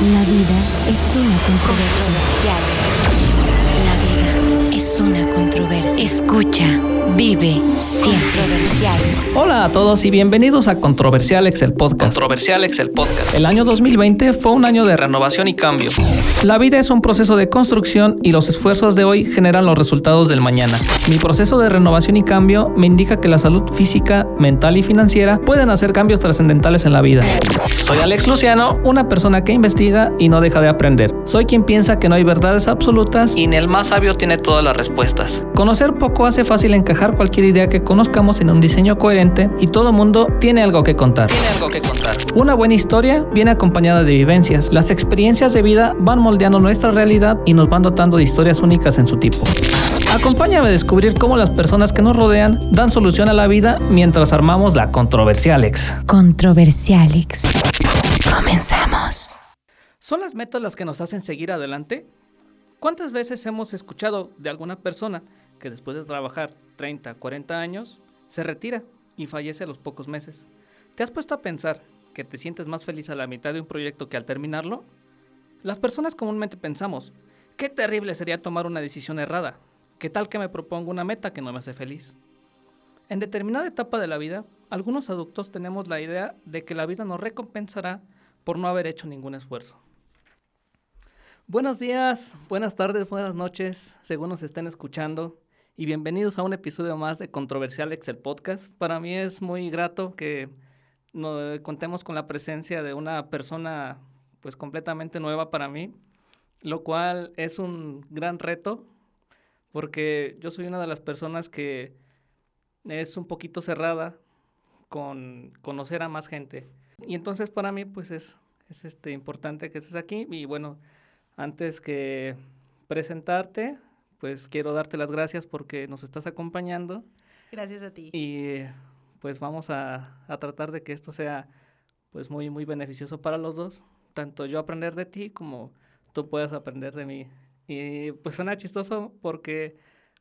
La vida es una controversia. La vida es una controversia. Escucha, vive, siempre. Hola a todos y bienvenidos a Controversialex el podcast. Controversialex el podcast. El año 2020 fue un año de renovación y cambio. La vida es un proceso de construcción y los esfuerzos de hoy generan los resultados del mañana. Mi proceso de renovación y cambio me indica que la salud física, mental y financiera pueden hacer cambios trascendentales en la vida. Soy Alex Luciano, una persona que investiga y no deja de aprender. Soy quien piensa que no hay verdades absolutas y ni el más sabio tiene todas las respuestas. Conocer poco hace fácil encajar cualquier idea que conozcamos en un diseño coherente y todo mundo tiene algo que contar. Tiene algo que contar. Una buena historia viene acompañada de vivencias. Las experiencias de vida van moldeando nuestra realidad y nos van dotando de historias únicas en su tipo. Acompáñame a descubrir cómo las personas que nos rodean dan solución a la vida mientras armamos la Controversialex. Controversialex. Comenzamos. ¿Son las metas las que nos hacen seguir adelante? ¿Cuántas veces hemos escuchado de alguna persona que después de trabajar 30, 40 años, se retira y fallece a los pocos meses? ¿Te has puesto a pensar que te sientes más feliz a la mitad de un proyecto que al terminarlo? Las personas comúnmente pensamos, qué terrible sería tomar una decisión errada. ¿Qué tal que me propongo una meta que no me hace feliz? En determinada etapa de la vida, algunos adultos tenemos la idea de que la vida nos recompensará por no haber hecho ningún esfuerzo. Buenos días, buenas tardes, buenas noches, según nos estén escuchando, y bienvenidos a un episodio más de Controversial Excel Podcast. Para mí es muy grato que contemos con la presencia de una persona pues completamente nueva para mí, lo cual es un gran reto porque yo soy una de las personas que es un poquito cerrada con conocer a más gente. Y entonces para mí pues es, es este, importante que estés aquí y bueno, antes que presentarte, pues quiero darte las gracias porque nos estás acompañando. Gracias a ti. Y pues vamos a, a tratar de que esto sea pues muy, muy beneficioso para los dos. Tanto yo aprender de ti como tú puedas aprender de mí. Y pues suena chistoso porque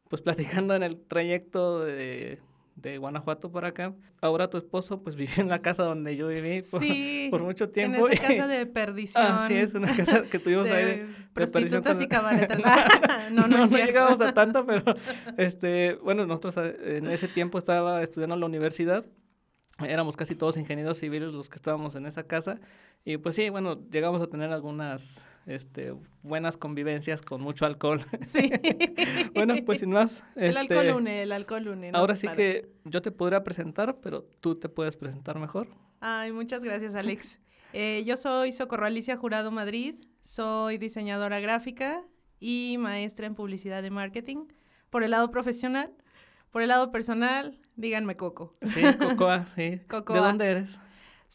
pues platicando en el trayecto de de Guanajuato por acá. Ahora tu esposo pues vive en la casa donde yo viví por, sí, por mucho tiempo. En esa casa de perdición. Ah, sí, es una casa que tuvimos de ahí de, prostitutas y cabaretas. no, no, no, no llegamos a tanto, pero este, bueno, nosotros eh, en ese tiempo estaba estudiando en la universidad. Éramos casi todos ingenieros civiles los que estábamos en esa casa. Y pues sí, bueno, llegamos a tener algunas este, buenas convivencias con mucho alcohol. Sí. bueno, pues sin más. El este, alcohol une, el alcohol une. No ahora sí para. que yo te podría presentar, pero tú te puedes presentar mejor. Ay, muchas gracias, Alex. Eh, yo soy Socorro Alicia Jurado Madrid, soy diseñadora gráfica y maestra en publicidad y marketing. Por el lado profesional, por el lado personal, díganme Coco. Sí, Cocoa, sí. Cocoa. ¿De dónde eres?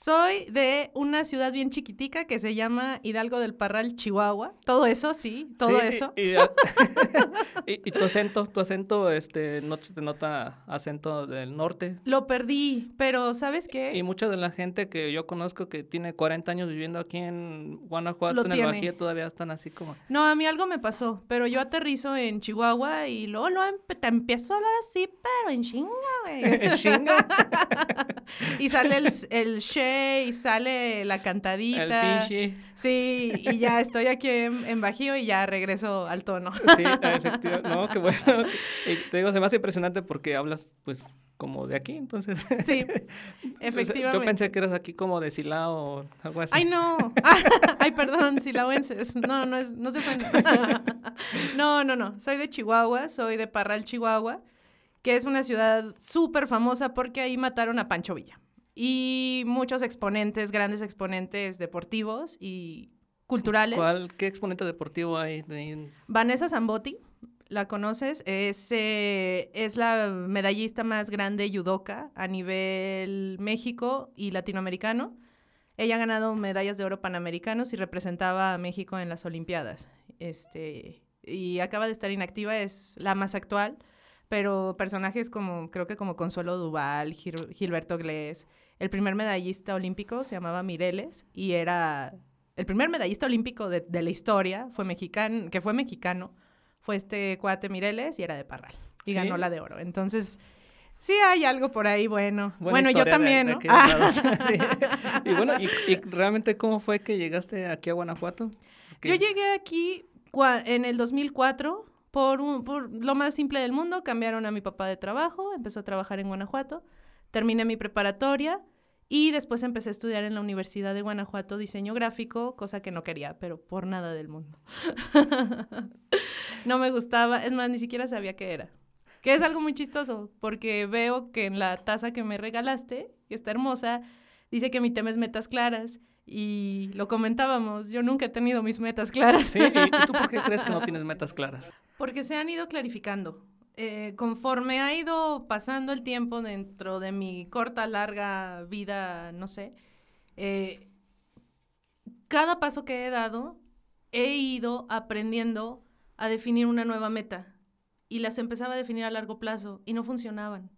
Soy de una ciudad bien chiquitica que se llama Hidalgo del Parral, Chihuahua. Todo eso, sí, todo Sí, eso. Y, y- y tu acento, tu acento, este, no se te nota acento del norte. Lo perdí, pero ¿sabes qué? Y mucha de la gente que yo conozco que tiene 40 años viviendo aquí en Guanajuato, Lo en el tiene. Bajío, todavía están así como... No, a mí algo me pasó, pero yo aterrizo en Chihuahua y luego, luego te empiezo a hablar así, pero en chinga, güey. ¿En chinga? y sale el, el y sale la cantadita. El pinche. Sí, y ya estoy aquí en, en Bajío y ya regreso al tono. Sí, efectivamente. No, qué bueno. Y te digo, se me hace impresionante porque hablas, pues, como de aquí, entonces... Sí, efectivamente. Yo pensé que eras aquí como de Silao o algo así. Ay, no. Ay, perdón, silauenses. No, no, es, no se ofendan. No, no, no. Soy de Chihuahua, soy de Parral, Chihuahua, que es una ciudad súper famosa porque ahí mataron a Pancho Villa. Y muchos exponentes, grandes exponentes deportivos y culturales. ¿Cuál, ¿Qué exponente deportivo hay? de- Vanessa Zambotti, ¿la conoces? Es, eh, es la medallista más grande yudoka a nivel México y latinoamericano. Ella ha ganado medallas de oro panamericanos y representaba a México en las Olimpiadas. Este, y acaba de estar inactiva, es la más actual, pero personajes como, creo que como Consuelo Duval, Gil- Gilberto Glés, el primer medallista olímpico se llamaba Mireles y era el primer medallista olímpico de, de la historia, fue mexicano, que fue mexicano, fue este cuate Mireles y era de Parral y ¿Sí? ganó la de oro. Entonces, Sí hay algo por ahí bueno. Buena bueno, yo de- también, de ¿no? Ah. Sí. Y bueno, y, y realmente cómo fue que llegaste aquí a Guanajuato? Yo ¿Qué- llegué aquí en el 2004 por, un, por lo más simple del mundo. Cambiaron a mi papá de trabajo, empezó a trabajar en Guanajuato, terminé mi preparatoria y después empecé a estudiar en la Universidad de Guanajuato diseño gráfico, cosa que no quería, pero por nada del mundo. no me gustaba, es más, ni siquiera sabía qué era. Que es algo muy chistoso, porque veo que en la taza que me regalaste, que está hermosa, dice que mi tema es metas claras. Y lo comentábamos, yo nunca he tenido mis metas claras. Sí, ¿y, tú por qué crees que no tienes metas claras? Porque se han ido clarificando. Eh, conforme ha ido pasando el tiempo dentro de mi corta, larga vida, no sé, eh, cada paso que he dado, he ido aprendiendo a definir una nueva meta. Y las empezaba a definir a largo plazo y no funcionaban.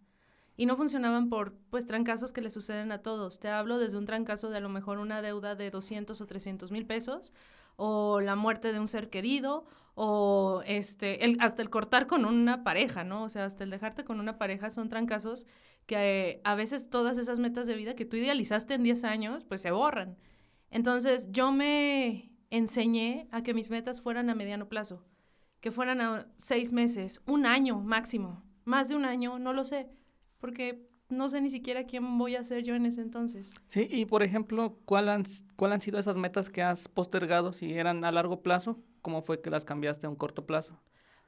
Y no funcionaban por, pues, trancazos que le suceden a todos. Te hablo desde un trancazo de a lo mejor una deuda de 200 o 300 mil pesos, o la muerte de un ser querido, o este, el, hasta el cortar con una pareja, ¿no? O sea, hasta el dejarte con una pareja son trancazos que eh, a veces todas esas metas de vida que tú idealizaste en 10 años, pues se borran. Entonces yo me enseñé a que mis metas fueran a mediano plazo, que fueran a seis meses, un año máximo, más de un año, no lo sé, porque no sé ni siquiera quién voy a ser yo en ese entonces. Sí, y por ejemplo, ¿cuál han, ¿cuál han sido esas metas que has postergado? Si eran a largo plazo, ¿cómo fue que las cambiaste a un corto plazo?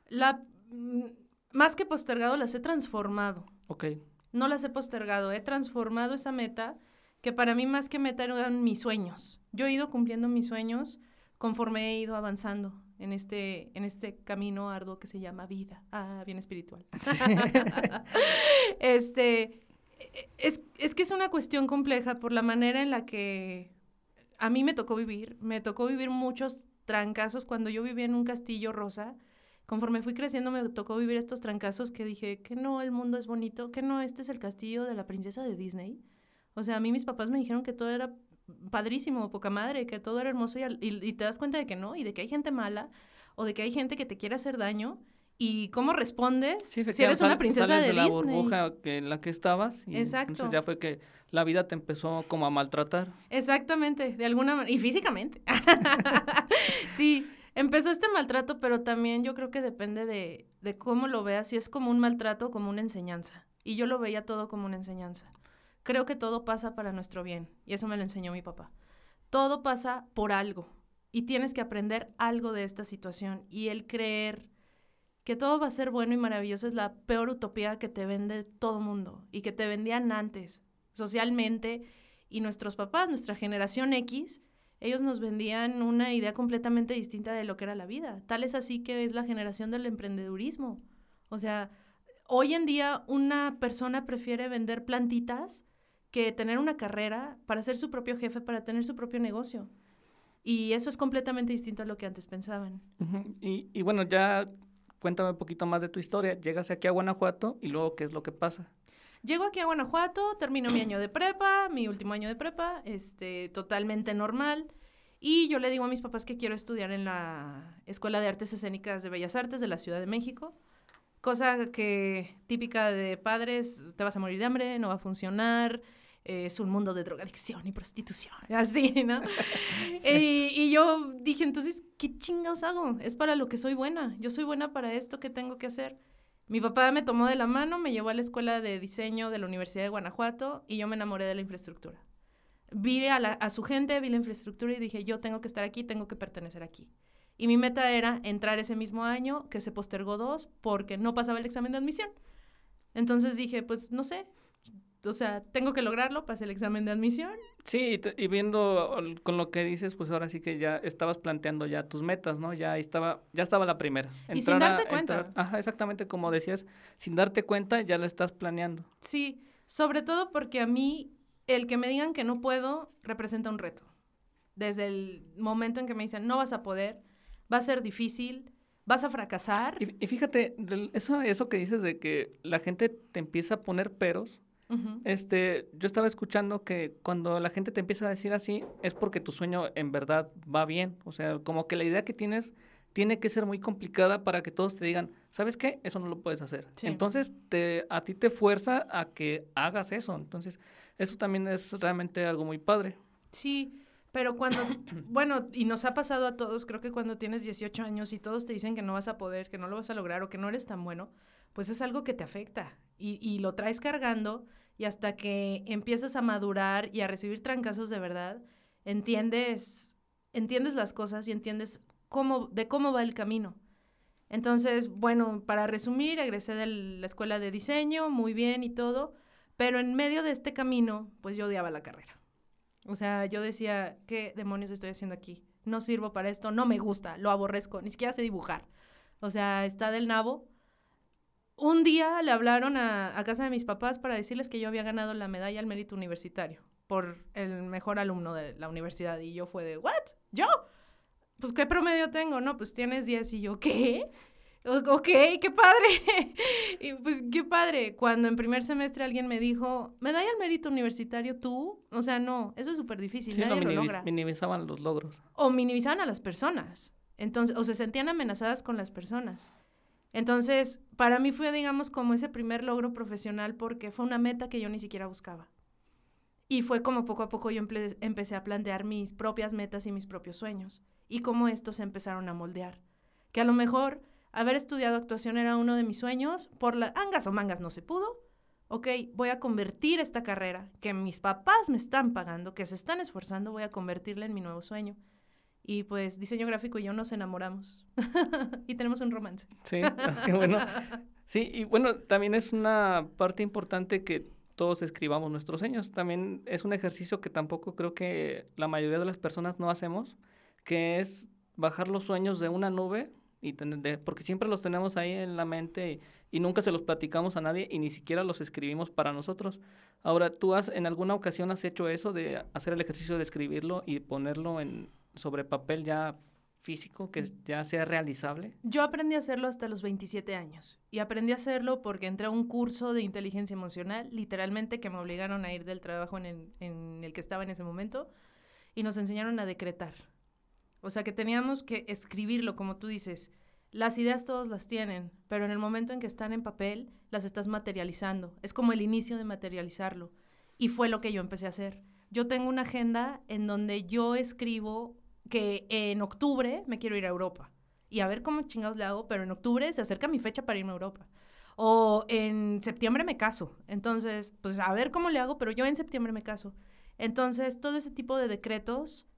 La, mm, más que postergado, las he transformado. Ok, No las he postergado, he transformado esa meta, que para mí más que meta eran mis sueños. Yo he ido cumpliendo mis sueños conforme he ido avanzando en este, en este camino arduo que se llama vida. Ah, bien espiritual. este, es, es que es una cuestión compleja por la manera en la que a mí me tocó vivir. Me tocó vivir muchos trancazos cuando yo vivía en un castillo rosa. Conforme fui creciendo me tocó vivir estos trancazos que dije que no, el mundo es bonito, que no, este es el castillo de la princesa de Disney. O sea, a mí mis papás me dijeron que todo era padrísimo, poca madre, que todo era hermoso y, y te das cuenta de que no, y de que hay gente mala, o de que hay gente que te quiere hacer daño, y cómo respondes sí, si eres una sal- princesa sales de, de la Disney. burbuja que, en la que estabas y Exacto. entonces ya fue que la vida te empezó como a maltratar. Exactamente, de alguna manera, y físicamente. sí, empezó este maltrato, pero también yo creo que depende de, de cómo lo veas, si es como un maltrato o como una enseñanza. Y yo lo veía todo como una enseñanza. Creo que todo pasa para nuestro bien, y eso me lo enseñó mi papá. Todo pasa por algo, y tienes que aprender algo de esta situación, y el creer que todo va a ser bueno y maravilloso es la peor utopía que te vende todo mundo, y que te vendían antes, socialmente, y nuestros papás, nuestra generación X, ellos nos vendían una idea completamente distinta de lo que era la vida. Tal es así que es la generación del emprendedurismo. O sea, hoy en día una persona prefiere vender plantitas que tener una carrera para ser su propio jefe, para tener su propio negocio. Y eso es completamente distinto a lo que antes pensaban. Y bueno, ya cuéntame un poquito más de tu historia. Llegas aquí a Guanajuato y luego, ¿qué es lo que pasa? Llego aquí a Guanajuato, termino mi año de prepa, mi último año de prepa, este, totalmente normal. Y yo le digo a mis papás que quiero estudiar en la Escuela de Artes Escénicas de Bellas Artes de la Ciudad de México. Cosa que típica de padres, te vas a morir de hambre, no va a funcionar, eh, es un mundo de drogadicción y prostitución, así, ¿no? y, y yo dije, entonces, ¿qué chingados hago? Es para lo que soy buena, yo soy buena para esto, ¿qué tengo que hacer? Mi papá me tomó de la mano, me llevó a la escuela de diseño de la Universidad de Guanajuato y yo me enamoré de la infraestructura. Vi a, la- a su gente, vi la infraestructura y dije, yo tengo que estar aquí, tengo que pertenecer aquí. Y mi meta era entrar ese mismo año, que se postergó dos, porque no pasaba el examen de admisión. Entonces dije, pues no sé, o sea, tengo que lograrlo, pasé el examen de admisión. Sí, y, te- y viendo con lo que dices, pues ahora sí que ya estabas planteando ya tus metas, ¿no? Ya estaba, ya estaba la primera. Y sin darte cuenta. ajá, exactamente como decías, sin darte cuenta ya la estás planeando. Sí, sobre todo porque a mí el que me digan que no puedo representa un reto. Desde el momento en que me dicen, no vas a poder, va a ser difícil, vas a fracasar. Y, y fíjate, eso, eso que dices de que la gente te empieza a poner peros, Este, yo estaba escuchando que cuando la gente te empieza a decir así, es porque tu sueño en verdad va bien. O sea, como que la idea que tienes tiene que ser muy complicada para que todos te digan, ¿sabes qué? Eso no lo puedes hacer. Sí. Entonces, te, a ti te fuerza a que hagas eso. Entonces, eso también es realmente algo muy padre. Sí, pero cuando, bueno, y nos ha pasado a todos, creo que cuando tienes 18 años y todos te dicen que no vas a poder, que no lo vas a lograr o que no eres tan bueno, pues es algo que te afecta y, y lo traes cargando y hasta que empiezas a madurar y a recibir trancazos de verdad, entiendes, entiendes las cosas y entiendes cómo, de cómo va el camino. Entonces, bueno, para resumir, egresé de la escuela de diseño, muy bien y todo, pero en medio de este camino, pues yo odiaba la carrera. O sea, yo decía, ¿qué demonios estoy haciendo aquí? No sirvo para esto, no me gusta, lo aborrezco, ni siquiera sé dibujar. O sea, está del nabo. Un día le hablaron a, a casa de mis papás para decirles que yo había ganado la medalla al mérito universitario por el mejor alumno de la universidad. Y yo fue de, ¿what? ¿Yo? Pues, ¿qué promedio tengo? No, pues tienes 10. Y yo, ¿qué? Ok, qué padre. y pues qué padre. Cuando en primer semestre alguien me dijo, ¿medalla al mérito universitario tú? O sea, no, eso es súper difícil, Sí, nadie lo logra. minimizaban los logros. O minimizaban a las personas. Entonces, o se sentían amenazadas con las personas. Entonces, para mí fue, digamos, como ese primer logro profesional porque fue una meta que yo ni siquiera buscaba. Y fue como poco a poco yo empecé a plantear mis propias metas y mis propios sueños. Y cómo estos se empezaron a moldear. Que a lo mejor haber estudiado actuación era uno de mis sueños, por las angas o mangas no se pudo. Ok, voy a convertir esta carrera que mis papás me están pagando, que se están esforzando, voy a convertirla en mi nuevo sueño. Y pues diseño gráfico y yo nos enamoramos. y tenemos un romance. Sí, qué bueno. Sí, y bueno, también es una parte importante que todos escribamos nuestros sueños. También es un ejercicio que tampoco creo que la mayoría de las personas no hacemos, que es bajar los sueños de una nube y porque siempre los tenemos ahí en la mente y, y nunca se los platicamos a nadie y ni siquiera los escribimos para nosotros. Ahora, ¿tú has en alguna ocasión has hecho eso de hacer el ejercicio de escribirlo y ponerlo en sobre papel ya físico que ya sea realizable? Yo aprendí a hacerlo hasta los 27 años. Y aprendí a hacerlo porque entré a un curso de inteligencia emocional, literalmente, que me obligaron a ir del trabajo en el, en el que estaba en ese momento. Y nos enseñaron a decretar. O sea, que teníamos que escribirlo, como tú dices. Las ideas todos las tienen, pero en el momento en que están en papel, las estás materializando. Es como el inicio de materializarlo. Y fue lo que yo empecé a hacer. Yo tengo una agenda en donde yo escribo que en octubre me quiero ir a Europa. Y a ver cómo chingados le hago, pero en octubre se acerca mi fecha para irme a Europa. O en septiembre me caso. Entonces, pues a ver cómo le hago, pero yo en septiembre me caso. Entonces, todo ese tipo de decretos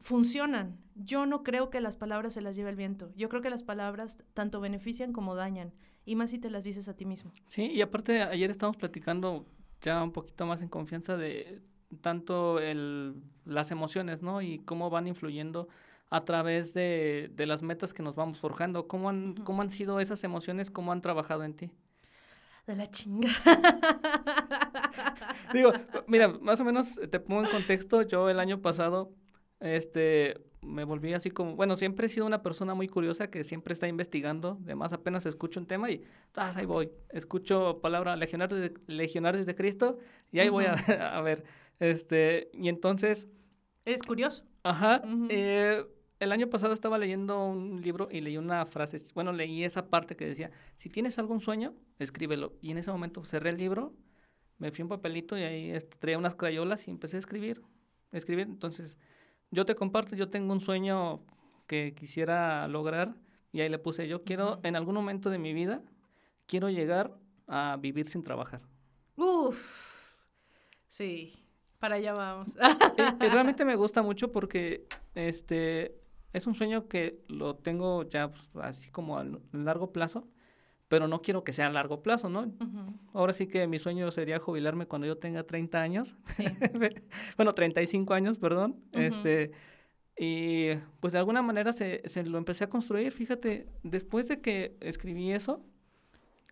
funcionan. Yo no creo que las palabras se las lleve el viento. Yo creo que las palabras tanto benefician como dañan. Y más si te las dices a ti mismo. Sí, y aparte ayer estábamos platicando ya un poquito más en confianza de tanto el, las emociones, ¿no? Y cómo van influyendo a través de, de las metas que nos vamos forjando. ¿Cómo han. ¿Cómo han sido esas emociones? ¿Cómo han trabajado en ti? De la chinga. Digo, mira, más o menos te pongo en contexto. Yo el año pasado, este, me volví así como, bueno, siempre he sido una persona muy curiosa que siempre está investigando. Además, apenas escucho un tema y, ah, ahí voy. Escucho palabra legionarios de, legionarios de Cristo y ahí voy a, a ver. Este, y entonces, Eres curioso. ajá, eh, el año pasado estaba leyendo un libro y leí una frase, bueno, leí esa parte que decía, si tienes algún sueño, escríbelo. Y en ese momento cerré el libro, me fui a un papelito y ahí traía unas crayolas y empecé a escribir, escribir. Entonces, yo te comparto, yo tengo un sueño que quisiera lograr y ahí le puse, yo quiero, en algún momento de mi vida, quiero llegar a vivir sin trabajar. Uf. Sí, para allá vamos. Y, y realmente me gusta mucho porque este es un sueño que lo tengo ya pues, así como a largo plazo, pero no quiero que sea a largo plazo, ¿no? Ahora sí que mi sueño sería jubilarme cuando yo tenga 30 años. Sí. bueno, 35 años, perdón. Este y pues de alguna manera se, se lo empecé a construir, fíjate, después de que escribí eso,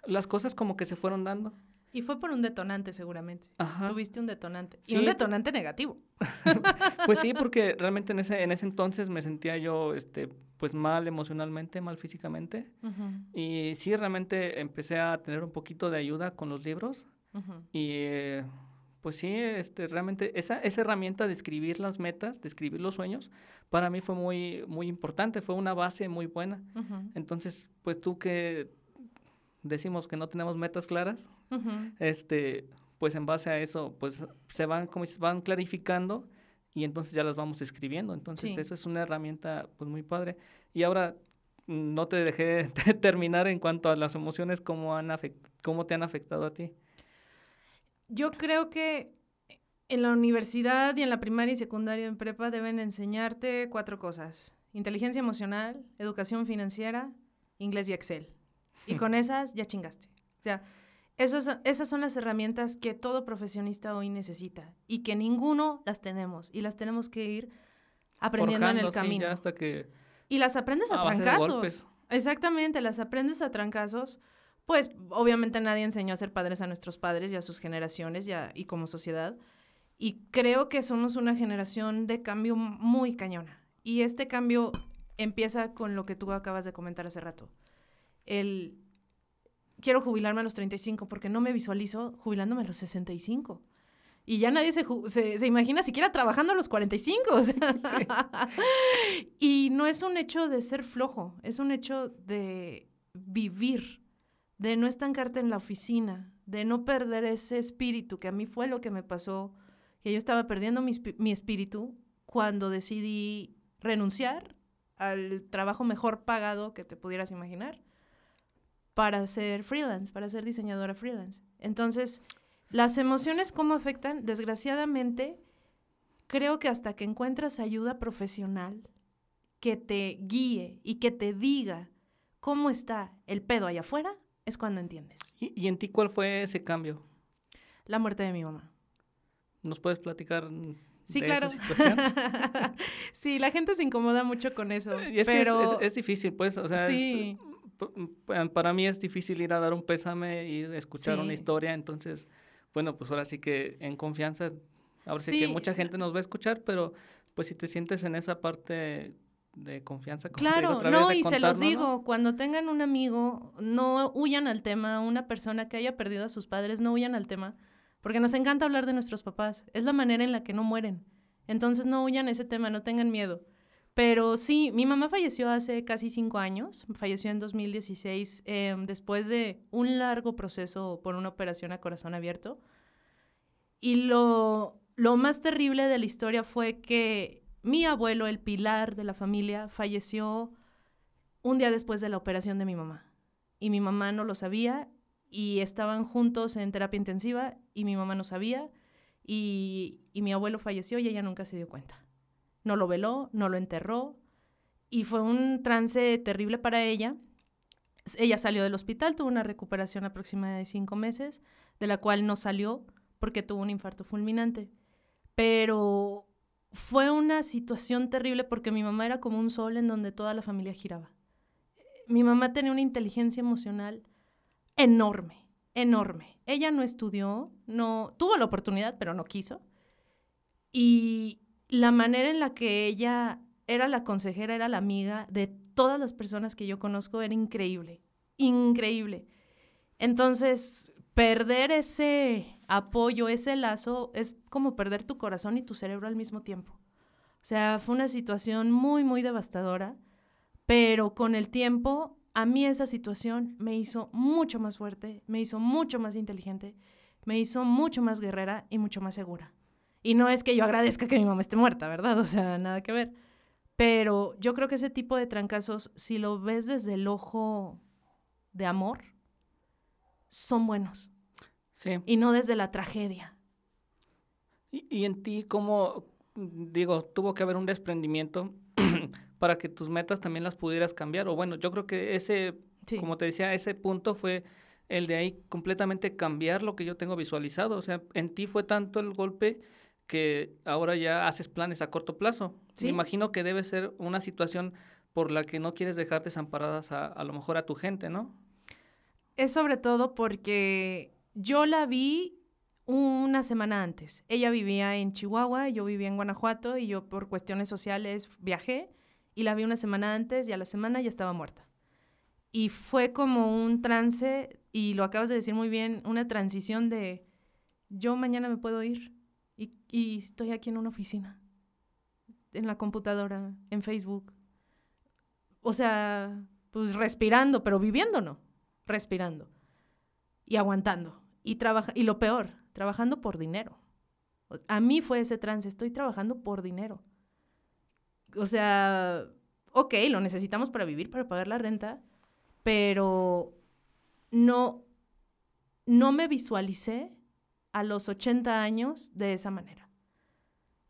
las cosas como que se fueron dando. Y fue por un detonante, seguramente. Ajá. Tuviste un detonante. Y un detonante negativo. Pues sí, porque realmente en ese, en ese entonces me sentía yo, este, pues mal emocionalmente, mal físicamente. Y sí, realmente empecé a tener un poquito de ayuda con los libros. Y eh, Pues sí, este, realmente esa, esa herramienta de escribir las metas, de escribir los sueños, para mí fue muy, muy importante, fue una base muy buena. Entonces, pues tú que decimos que no tenemos metas claras, este, pues en base a eso, pues se van, como se van clarificando y entonces ya las vamos escribiendo. Entonces eso es una herramienta pues muy padre. Y ahora no te dejé terminar en cuanto a las emociones, ¿cómo, han cómo te han afectado a ti? Yo creo que en la universidad y en la primaria y secundaria en prepa deben enseñarte cuatro cosas. Inteligencia emocional, educación financiera, inglés y Excel. Y con esas ya chingaste. O sea, esas son las herramientas que todo profesionista hoy necesita y que ninguno las tenemos y las tenemos que ir aprendiendo en el camino. hasta que y las aprendes a, trancazos. Exactamente, las aprendes a trancazos. Pues obviamente nadie enseñó a ser padres a nuestros padres y a sus generaciones y, y como sociedad. Y creo que somos una generación de cambio muy cañona. Y este cambio empieza con lo que tú acabas de comentar hace rato. El quiero jubilarme a los 35 porque no me visualizo jubilándome a los 65. Y ya nadie se, se, imagina siquiera trabajando a los 45. y no es un hecho de ser flojo, es un hecho de vivir, de no estancarte en la oficina, de no perder ese espíritu, que a mí fue lo que me pasó, que yo estaba perdiendo mi, mi espíritu cuando decidí renunciar al trabajo mejor pagado que te pudieras imaginar para ser freelance, para ser diseñadora freelance. Entonces, las emociones, ¿cómo afectan? Desgraciadamente, creo que hasta que encuentras ayuda profesional que te guíe y que te diga cómo está el pedo allá afuera, es cuando entiendes. ¿Y, en ti cuál fue ese cambio? La muerte de mi mamá. ¿Nos puedes platicar Sí, claro. sí, la gente se incomoda mucho con eso. Y es pero... que es, difícil, pues, o sea, sí. Para mí es difícil ir a dar un pésame y escuchar una historia, entonces bueno, pues ahora sí que en confianza, ahora sí, que mucha gente nos va a escuchar, pero pues si te sientes en esa parte de confianza. claro, no, y se los digo, cuando tengan un amigo, no huyan al tema, una persona que haya perdido a sus padres, no huyan al tema, porque nos encanta hablar de nuestros papás, es la manera en la que no mueren. Entonces no huyan a ese tema, no tengan miedo. Pero sí, mi mamá falleció hace casi cinco años, falleció en 2016 em, después de un largo proceso por una operación a corazón abierto. Y lo, lo más terrible de la historia fue que mi abuelo, el pilar de la familia, falleció un día después de la operación de mi mamá. Y mi mamá no lo sabía y estaban juntos en terapia intensiva y mi mamá no sabía y, y mi abuelo falleció y ella nunca se dio cuenta no lo veló, no lo enterró y fue un trance terrible para ella. Ella salió del hospital, tuvo una recuperación aproximada de cinco meses, de la cual no salió porque tuvo un infarto fulminante. Pero fue una situación terrible porque mi mamá era como un sol en donde toda la familia giraba. Mi mamá tenía una inteligencia emocional enorme, enorme. Ella no estudió, no tuvo la oportunidad, pero no quiso. Y la manera en la que ella era la consejera, era la amiga de todas las personas que yo conozco era increíble, increíble. Entonces, perder ese apoyo, ese lazo, es como perder tu corazón y tu cerebro al mismo tiempo. O sea, fue una situación muy, muy devastadora, pero con el tiempo, a mí esa situación me hizo mucho más fuerte, me hizo mucho más inteligente, me hizo mucho más guerrera y mucho más segura. Y no es que yo agradezca que mi mamá esté muerta, ¿verdad? O sea, nada que ver. Pero yo creo que ese tipo de trancazos, si lo ves desde el ojo de amor, son buenos. Sí. Y no desde la tragedia. Y, en ti, ¿cómo, digo, tuvo que haber un desprendimiento para que tus metas también las pudieras cambiar? O bueno, yo creo que ese, como te decía, ese punto fue el de ahí completamente cambiar lo que yo tengo visualizado. O sea, en ti fue tanto el golpe que ahora ya haces planes a corto plazo. Me imagino que debe ser una situación por la que no quieres dejar desamparadas a, a lo mejor a tu gente, ¿no? Es sobre todo porque yo la vi una semana antes. Ella vivía en Chihuahua, yo vivía en Guanajuato y yo por cuestiones sociales viajé y la vi una semana antes y a la semana ya estaba muerta. Y fue como un trance, y lo acabas de decir muy bien, una transición de yo mañana me puedo ir y, y estoy aquí en una oficina, en la computadora, en Facebook. O sea, pues respirando, pero viviendo no, respirando y aguantando. Y, trabaja y lo peor, trabajando por dinero. A mí fue ese trance, estoy trabajando por dinero. O sea, ok, lo necesitamos para vivir, para pagar la renta, pero no, no me visualicé a los 80 años de esa manera.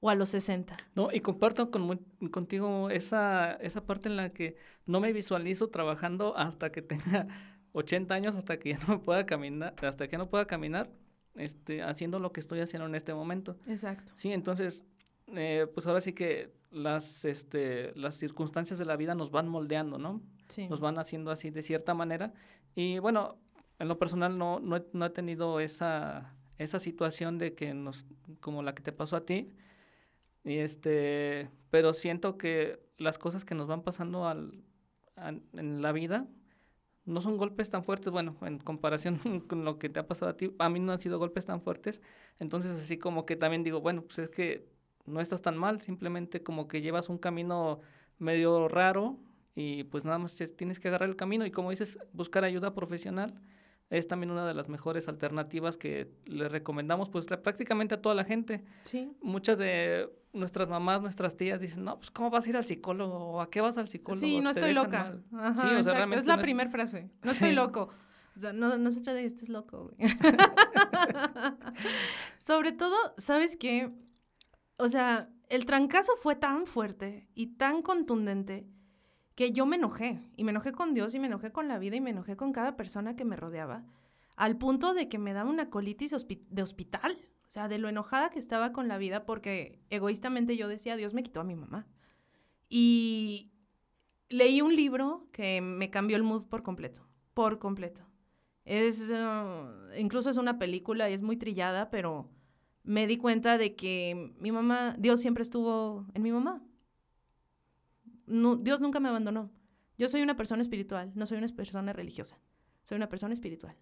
O a los 60. No, y comparto con, contigo esa, esa parte en la que no me visualizo trabajando hasta que tenga 80 años, hasta que ya no pueda caminar, hasta que no pueda caminar, este, haciendo lo que estoy haciendo en este momento. Exacto. Sí, entonces, eh, pues ahora sí que las, este, las circunstancias de la vida nos van moldeando, ¿no? Sí. Nos van haciendo así de cierta manera. Y bueno, en lo personal no, no, he, no he tenido esa, esa situación de que nos, como la que te pasó a ti, y este, pero siento que las cosas que nos van pasando al, en la vida no son golpes tan fuertes, bueno, en comparación con lo que te ha pasado a ti, a mí no han sido golpes tan fuertes, entonces así como que también digo, bueno, pues es que no estás tan mal, simplemente como que llevas un camino medio raro y pues nada más tienes que agarrar el camino y como dices, buscar ayuda profesional es también una de las mejores alternativas que le recomendamos pues prácticamente a toda la gente. Sí. Muchas de nuestras mamás, nuestras tías dicen, no, pues ¿cómo vas a ir al psicólogo? ¿O a qué vas al psicólogo? Sí, no estoy loca. Ajá, sí, o sea, es la no primera frase. No estoy loco. O sea, no, no se trata de que estés loco, güey. Sobre todo, ¿sabes qué? O sea, el trancazo fue tan fuerte y tan contundente que yo me enojé, y me enojé con Dios, y me enojé con la vida, y me enojé con cada persona que me rodeaba, al punto de que me daba una colitis de hospital, o sea, de lo enojada que estaba con la vida, porque egoístamente yo decía, Dios me quitó a mi mamá. Y leí un libro que me cambió el mood por completo, por completo. Es, uh, incluso es una película y es muy trillada, pero me di cuenta de que mi mamá, Dios siempre estuvo en mi mamá. Dios nunca me abandonó. Yo soy una persona espiritual, no soy una persona religiosa. Soy una persona espiritual.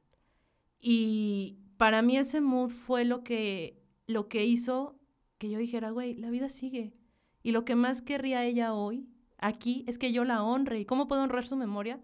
Y para mí ese mood fue lo que, lo que hizo que yo dijera, güey, la vida sigue. Y lo que más querría ella hoy, aquí, es que yo la honre. ¿Y cómo puedo honrar su memoria?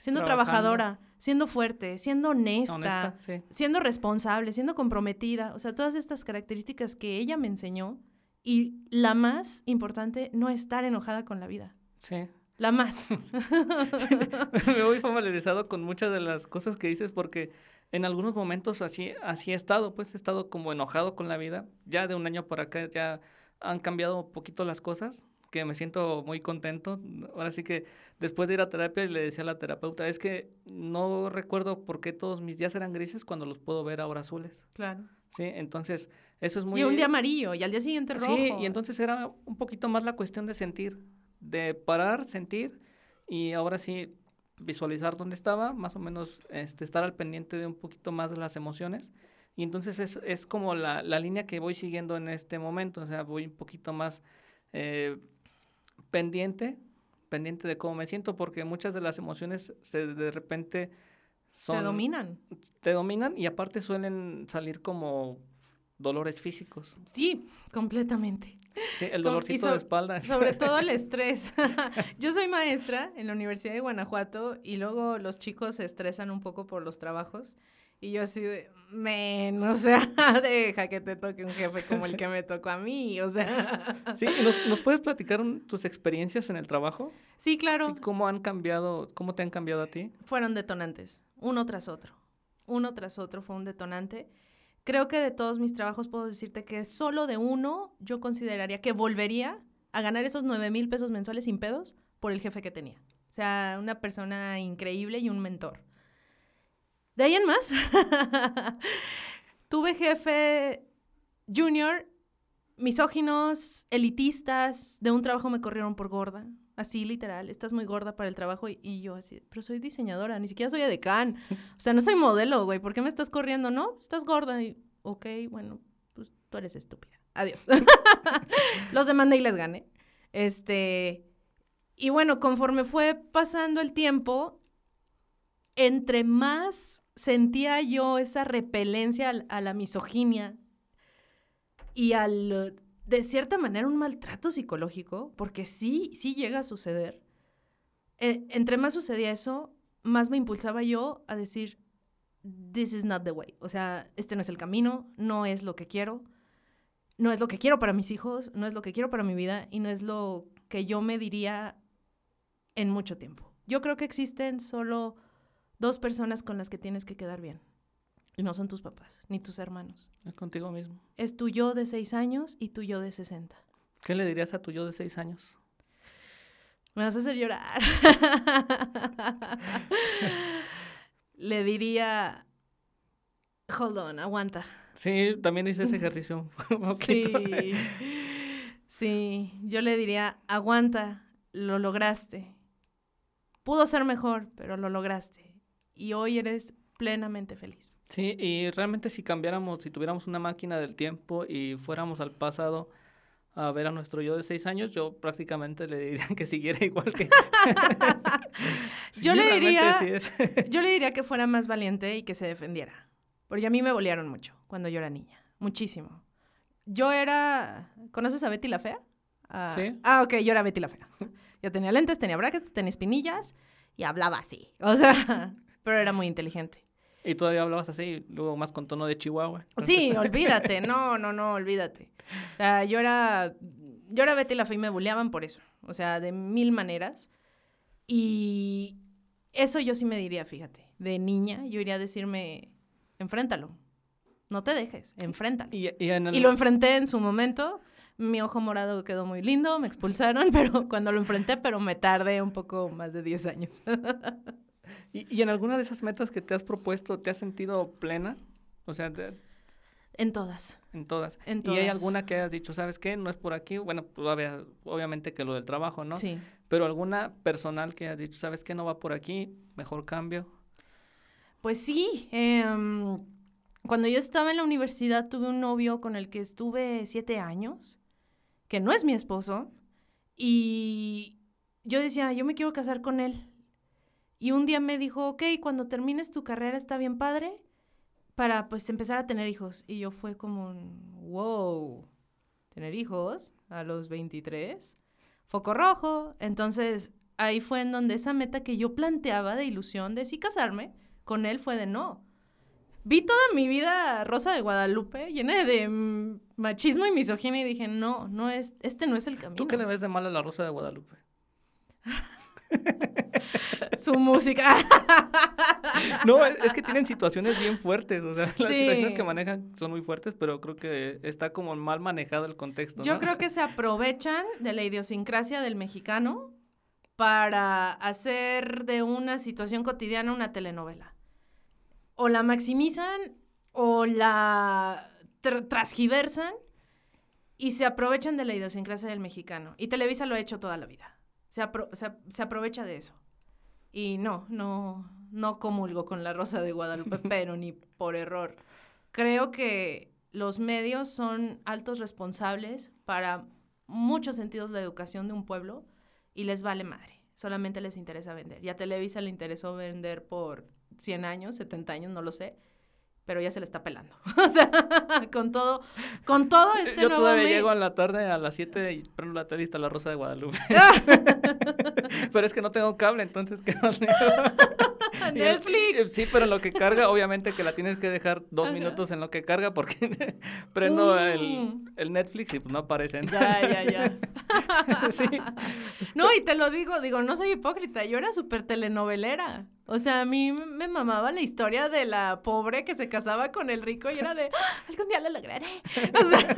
Siendo trabajadora, siendo fuerte, siendo honesta, siendo responsable, siendo comprometida. O sea, todas estas características que ella me enseñó. Y la más importante, no estar enojada con la vida. Sí. La más. me voy familiarizado con muchas de las cosas que dices porque en algunos momentos así, así he estado, pues he estado como enojado con la vida. Ya de un año por acá ya han cambiado un poquito las cosas, que me siento muy contento. Ahora sí que después de ir a terapia le decía a la terapeuta, es que no recuerdo por qué todos mis días eran grises cuando los puedo ver ahora azules. Claro. Sí, entonces eso es muy... Y un día amarillo y al día siguiente rojo. Sí, y entonces era un poquito más la cuestión de sentir de parar, sentir y ahora sí visualizar dónde estaba, más o menos este, estar al pendiente de un poquito más de las emociones. Y entonces es, es como la, la, línea que voy siguiendo en este momento, o sea, voy un poquito más eh, pendiente, pendiente de cómo me siento, porque muchas de las emociones se, de repente son... Te dominan. Te dominan y aparte suelen salir como dolores físicos. Sí, completamente. Sí, el dolorcito de espalda. Sobre todo el estrés. Yo soy maestra en la Universidad de Guanajuato y luego los chicos se estresan un poco por los trabajos. Y yo así de, men, o sea, deja que te toque un jefe como el que me tocó a mí, o sea. Sí, ¿nos, puedes platicar tus experiencias en el trabajo? Sí, claro. ¿Y cómo han cambiado, cómo te han cambiado a ti? Fueron detonantes, uno tras otro. Uno tras otro fue un detonante. Creo que de todos mis trabajos puedo decirte que solo de uno yo consideraría que volvería a ganar esos 9 mil pesos mensuales sin pedos por el jefe que tenía. O sea, una persona increíble y un mentor. De ahí en más, tuve jefe junior, misóginos, elitistas, de un trabajo me corrieron por gorda, así literal, estás muy gorda para el trabajo y, yo así, pero soy diseñadora, ni siquiera soy edecán, o sea, no soy modelo, güey, ¿por qué me estás corriendo? No, estás gorda y, ok, bueno, pues tú eres estúpida, adiós. Los demandé y les gané. Este, y bueno, conforme fue pasando el tiempo, entre más sentía yo esa repelencia al- a la misoginia y al, de cierta manera, un maltrato psicológico, porque sí, sí llega a suceder. Eh, entre más sucedía eso, más me impulsaba yo a decir, this is not the way. O sea, este no es el camino, no es lo que quiero, no es lo que quiero para mis hijos, no es lo que quiero para mi vida y no es lo que yo me diría en mucho tiempo. Yo creo que existen solo dos personas con las que tienes que quedar bien. Y no son tus papás, ni tus hermanos. Es contigo mismo. Es tu yo de seis años y tu yo de 60. ¿Qué le dirías a tu yo de seis años? Me vas a hacer llorar. Le diría, hold on, aguanta. Sí, también hice ese ejercicio. un. Sí, sí, yo le diría, aguanta, lo lograste. Pudo ser mejor, pero lo lograste. Y hoy eres plenamente feliz. Sí, y realmente si cambiáramos, si tuviéramos una máquina del tiempo y fuéramos al pasado a ver a nuestro yo de seis años, yo prácticamente le diría que siguiera igual que... Yo Sí, le realmente diría-. Yo le diría que fuera más valiente y que se defendiera. Porque a mí me bolearon mucho cuando yo era niña. Muchísimo. Yo era... ¿Conoces a Betty la Fea? Ah, Sí. Ah, ok, yo era Betty la Fea. Yo tenía lentes, tenía brackets, tenía espinillas y hablaba así. O sea, pero era muy inteligente. Y todavía hablabas así, luego más con tono de Chihuahua. Sí, olvídate. No, no, no, olvídate. O sea, yo era... Yo era Betty la Fea y me bulleaban por eso. O sea, de mil maneras. Y eso yo sí me diría, fíjate. De niña, yo iría a decirme, enfréntalo. No te dejes, enfréntalo. Y, y en el- Y lo enfrenté en su momento. Mi ojo morado quedó muy lindo, me expulsaron, pero cuando lo enfrenté, pero me tardé un poco más de 10 años. y- y en alguna de esas metas que te has propuesto, ¿te has sentido plena? O sea, de- en todas. en todas. En ¿Y hay todas. alguna que hayas dicho, sabes qué? No es por aquí. Bueno, pues, obvia- obviamente que lo del trabajo, ¿no? Sí. Pero alguna personal que hayas dicho, sabes qué? No va por aquí, mejor cambio. Pues sí. em, cuando yo estaba en la universidad tuve un novio con el que estuve siete años, que no es mi esposo, y yo decía, yo me quiero casar con él. Y un día me dijo, ok, cuando termines tu carrera está bien padre para pues empezar a tener hijos. Y yo fue como, un, wow, tener hijos a los 23, foco rojo. Entonces ahí fue en donde esa meta que yo planteaba de ilusión de sí casarme, con él fue de no. Vi toda mi vida Rosa de Guadalupe llena de machismo y misoginia y dije, no, no es, este no es el camino. ¿Tú qué le ves de mal a la Rosa de Guadalupe? Su música. No, es, que tienen situaciones bien fuertes, o sea, las Sí. situaciones que manejan son muy fuertes, pero creo que está como mal manejado el contexto, Yo ¿no? creo que se aprovechan de la idiosincrasia del mexicano para hacer de una situación cotidiana una telenovela. O la maximizan o la tr- transgiversan y se aprovechan de la idiosincrasia del mexicano. Y Televisa lo ha hecho toda la vida. Se, apro- se se aprovecha de eso. Y no, no, no comulgo con la Rosa de Guadalupe, pero ni por error. Creo que los medios son altos responsables para muchos sentidos de la educación de un pueblo y les vale madre. Solamente les interesa vender. Y a Televisa le interesó vender por 100 años, 70 años, no lo sé, pero ya se le está pelando. o sea, con todo, con todo este Yo nuevo todavía me- llego a la tarde a las 7 y prendo la tele y está la Rosa de Guadalupe. pero es que no tengo cable, entonces ¿qué más el- Netflix. Sí, pero en lo que carga, obviamente que la tienes que dejar dos Ajá. minutos en lo que carga porque prendo el, Mm. el Netflix y pues no aparece. Ya, ya, ya. Sí. No, y te lo digo, digo, no soy hipócrita, yo era súper telenovelera. O sea, a mí me mamaba la historia de la pobre que se casaba con el rico y era de, "Ah, algún día lo lograré. O sea,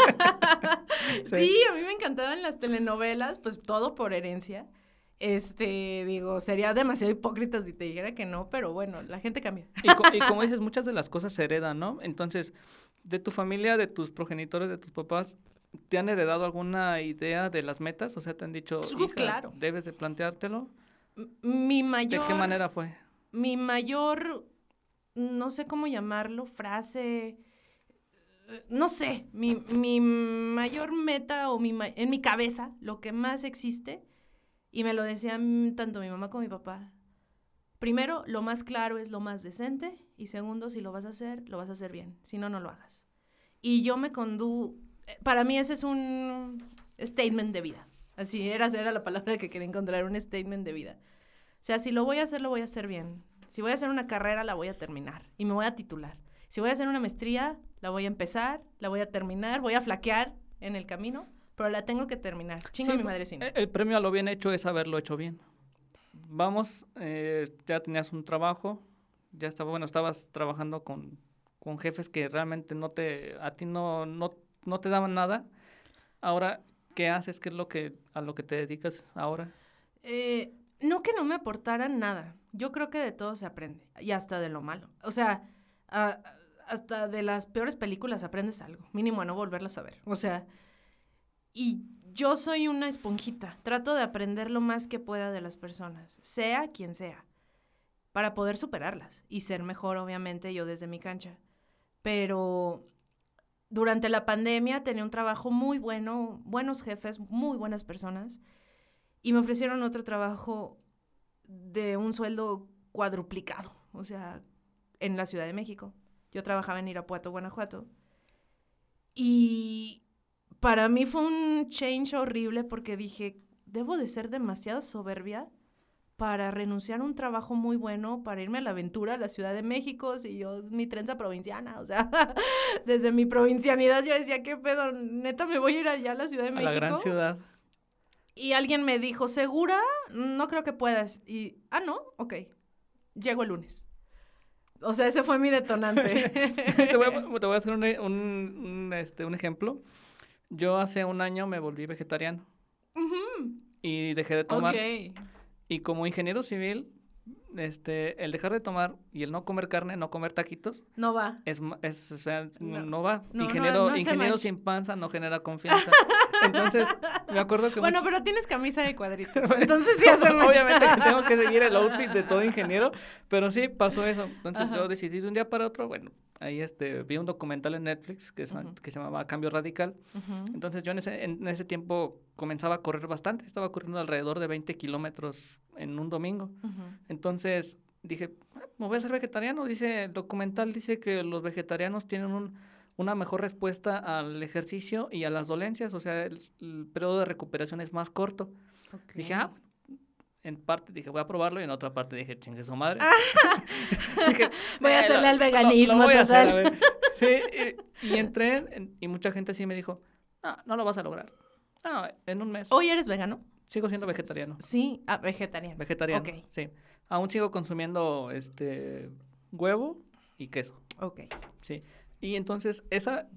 Sí. sí, a mí me encantaban las telenovelas, pues todo por herencia. Este, digo, sería demasiado hipócrita si te dijera que no, pero bueno, la gente cambia. Y, co- y como dices, muchas de las cosas se heredan, ¿no? Entonces, de tu familia, de tus progenitores, de tus papás, ¿te han heredado alguna idea de las metas? O sea, te han dicho, hija, claro. debes de planteártelo. Mi mayor... ¿De qué manera fue? mi mayor, no sé cómo llamarlo, frase, no sé, mi, mi mayor meta o mi, en mi cabeza, lo que más existe, y me lo decían tanto mi mamá como mi papá, primero, lo más claro es lo más decente, Y segundo, si lo vas a hacer, lo vas a hacer bien. Si no, no lo hagas. Y yo me condu... Para mí ese es un statement de vida. Así era, era la palabra que quería encontrar, un statement de vida. O sea, si lo voy a hacer, lo voy a hacer bien. Si voy a hacer una carrera, la voy a terminar. Y me voy a titular. Si voy a hacer una maestría, la voy a empezar, la voy a terminar, voy a flaquear en el camino, pero la tengo que terminar. Chingo Sí, mi pues, madre no. El, premio a lo bien hecho es haberlo hecho bien. Vamos, eh, ya tenías un trabajo, ya estaba, bueno, estabas trabajando con, con jefes que realmente no te, a ti no, no, no te daban nada. Ahora, ¿qué haces? ¿Qué es lo que, a lo que te dedicas ahora? Eh, no que no me aportaran nada. Yo creo que de todo se aprende. Y hasta de lo malo. O sea, a- hasta de las peores películas aprendes algo. Mínimo a no volverlas a ver. O sea, y yo soy una esponjita. Trato de aprender lo más que pueda de las personas, sea quien sea, para poder superarlas y ser mejor, obviamente, yo desde mi cancha. Pero durante la pandemia tenía un trabajo muy bueno, buenos jefes, muy buenas personas y me ofrecieron otro trabajo de un sueldo cuadruplicado, o sea, en la Ciudad de México. Yo trabajaba en Irapuato, Guanajuato. Y para mí fue un change horrible porque dije, debo de ser demasiado soberbia para renunciar a un trabajo muy bueno, para irme a la aventura a la Ciudad de México, si yo, mi trenza provinciana, o sea, desde mi provincianidad yo decía, ¿qué pedo? Neta, me voy a ir allá a la Ciudad de A México. la gran ciudad. Y alguien me dijo, ¿segura? No creo que puedas. Y, ah, no, ok. Llego el lunes. O sea, ese fue mi detonante. te, voy a, te voy a hacer un, un- un, este, un ejemplo. Yo hace un año me volví vegetariano y dejé de tomar. Ok. Y como ingeniero civil, este, el dejar de tomar y el no comer carne, no comer taquitos, No va. es, es o sea, No. no, va. No, ingeniero no ingeniero sin panza no genera confianza. Entonces, me acuerdo que Bueno, pero tienes camisa de cuadritos. Entonces sí hace mucho. Obviamente que tengo que seguir el outfit de todo ingeniero, pero sí pasó eso. Entonces Ajá. yo decidí de un día para otro, bueno, ahí este, vi un documental en Netflix que, se- Ujú. que se llamaba Cambio Radical. Entonces yo en ese, en ese tiempo comenzaba a correr bastante, estaba corriendo alrededor de 20 kilómetros en un domingo. Entonces dije, "Ah, me voy a ser vegetariano. Dice, el documental dice que los vegetarianos tienen un- una mejor respuesta al ejercicio y a las dolencias, o sea, el, el periodo de recuperación es más corto. Ok. Dije, ah, en parte dije, voy a probarlo y en otra parte dije, chingue su madre. Dije, Voy a "Eh, hacerle lo- al lo- lo veganismo, voy a hacer, a total". ver". Sí, y, y entré en- y mucha gente sí me dijo, no, no lo vas a lograr. No, en un mes. ¿Hoy eres vegano? Sigo siendo vegetariano. Sí, ah, vegetariano. Vegetariano, Ok. sí. Aún sigo consumiendo este huevo y queso, Ok. sí. Y entonces esa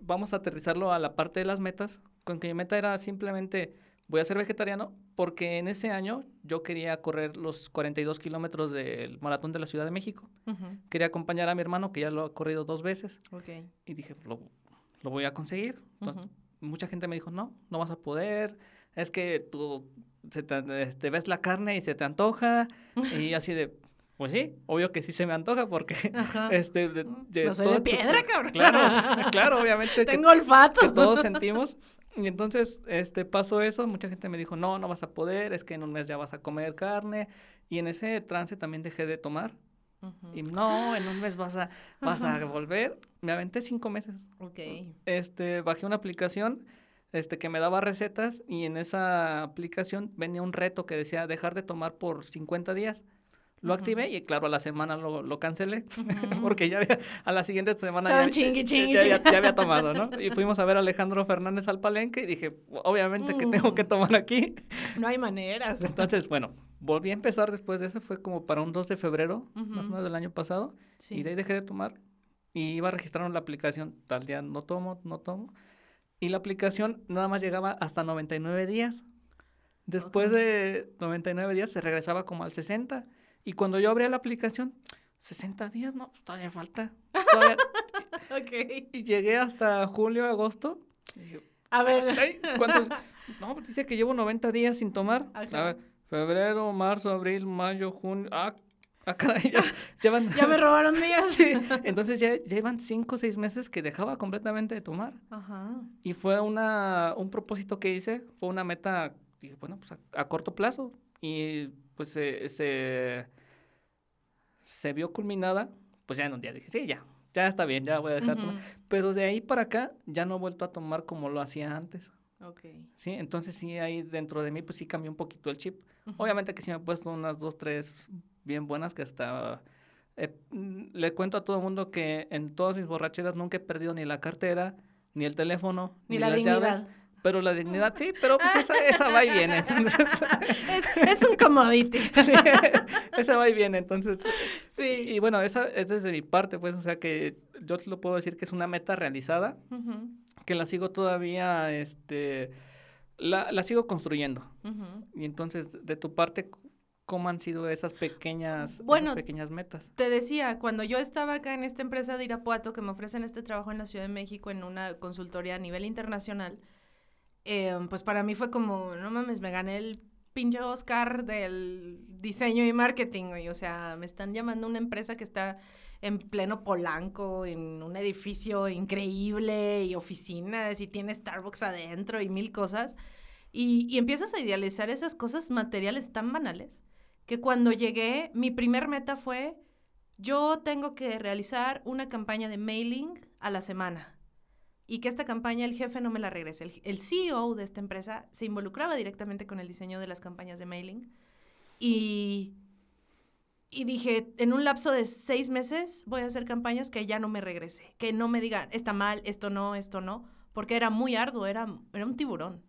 vamos a aterrizarlo a la parte de las metas, con que mi meta era simplemente voy a ser vegetariano porque en ese año yo quería correr los 42 kilómetros del maratón de la Ciudad de México. Quería acompañar a mi hermano que ya lo ha corrido dos veces Ok. y dije, lo, lo voy a conseguir. Entonces, mucha gente me dijo, no, no vas a poder, es que tú se te, ves la carne y se te antoja, y así de, pues sí, obvio que sí se me antoja porque, Ajá. este, de- de No soy de todo piedra, cabrón. Claro, claro, obviamente que, Tengo olfato. que todos sentimos. Y entonces, este, pasó eso, mucha gente me dijo, no, no vas a poder, es que en un mes ya vas a comer carne, y en ese trance también dejé de tomar, y no, en un mes vas a, vas a volver, me aventé cinco meses Ok. este, bajé una aplicación este, que me daba recetas y en esa aplicación venía un reto que decía dejar de tomar por 50 días. Lo Ujú. activé y claro, a la semana lo, lo cancelé Ujú. porque ya había, a la siguiente semana ya, chingui, ya- chingui, ya había, chingui. ya había tomado, ¿no? Y fuimos a ver a Alejandro Fernández al palenque y dije, obviamente que tengo que Mm. tomar aquí. No hay maneras. Entonces, bueno, volví a empezar después de eso, fue como para un 2 de febrero, más o menos del año pasado. Sí. Y de ahí dejé de tomar. Y iba a registrar en la aplicación, tal día no tomo, no tomo. Y la aplicación nada más llegaba hasta 99 días. Después Ok. de 99 días se regresaba como al 60. Y cuando yo abría la aplicación, 60 días, no, pues todavía falta. todavía- y llegué hasta julio, agosto. y dije, A ver. "Ay, ¿cuántos? No, pues dice que llevo 90 días sin tomar. Ajá. A ver, febrero, marzo, abril, mayo, junio. Ah, ah caray, ya, me robaron días. Sí, entonces ya llevan cinco o seis meses que dejaba completamente de tomar. Ajá. Y fue una, un propósito que hice, fue una meta, dije, bueno, pues a, a corto plazo. Y pues se, se, se vio culminada pues ya en un día dije, sí, ya, ya está bien, ya voy a dejar de tomar. Pero de ahí para acá ya no he vuelto a tomar como lo hacía antes. Ok. Sí, entonces sí, ahí dentro de mí, pues sí cambió un poquito el chip. Obviamente que sí me he puesto unas dos, tres bien buenas que hasta... eh, le cuento a todo el mundo que en todas mis borracheras nunca he perdido ni la cartera, ni el teléfono, Ni ni, la las dignidad. llaves. Pero la dignidad sí, pero pues esa, esa va y viene. Entonces, Es, es un commodity. sí, esa va y viene. Entonces, Sí. y bueno, esa es desde mi parte, pues, o sea que yo te lo puedo decir que es una meta realizada, que la sigo todavía, este, la, la sigo construyendo. Y entonces, de tu parte, ¿cómo han sido esas pequeñas, esas pequeñas metas? Te decía, cuando yo estaba acá en esta empresa de Irapuato, que me ofrecen este trabajo en la Ciudad de México en una consultoría a nivel internacional, eh, pues para mí fue como, no mames, me gané el pinche Oscar del diseño y marketing, güey. O sea, me están llamando una empresa que está en pleno Polanco, en un edificio increíble y oficinas y tiene Starbucks adentro y mil cosas. Y, y empiezas a idealizar esas cosas materiales tan banales que cuando llegué, mi primer meta fue, yo tengo que realizar una campaña de mailing a la semana y que esta campaña el jefe no me la regrese. El, el CEO de esta empresa se involucraba directamente con el diseño de las campañas de mailing y, y dije, en un lapso de seis meses voy a hacer campañas que ya no me regrese, que no me digan, está mal, esto no, esto no, porque era muy arduo, era, era un tiburón.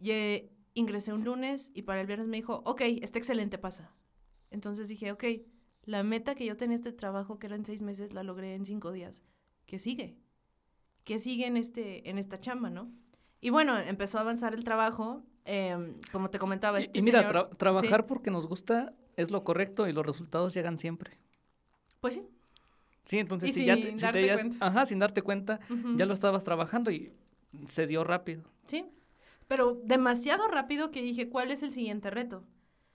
Y eh, ingresé un lunes y para el viernes me dijo, ok, está excelente, pasa. Entonces dije, ok, la meta que yo tenía este trabajo, que era en seis meses, la logré en cinco días. ¿Qué sigue? ¿Qué sigue en, este, en esta chamba, no? Y bueno, empezó a avanzar el trabajo. em, como te comentaba, Y- este y, mira, señor- tra- trabajar sí, porque nos gusta es lo correcto y los resultados llegan siempre. Pues sí. Sí, entonces Y si ya te, sin si darte te hayas- ajá, sin darte cuenta, ya lo estabas trabajando y se dio rápido. Sí. Pero demasiado rápido que dije, ¿cuál es el siguiente reto?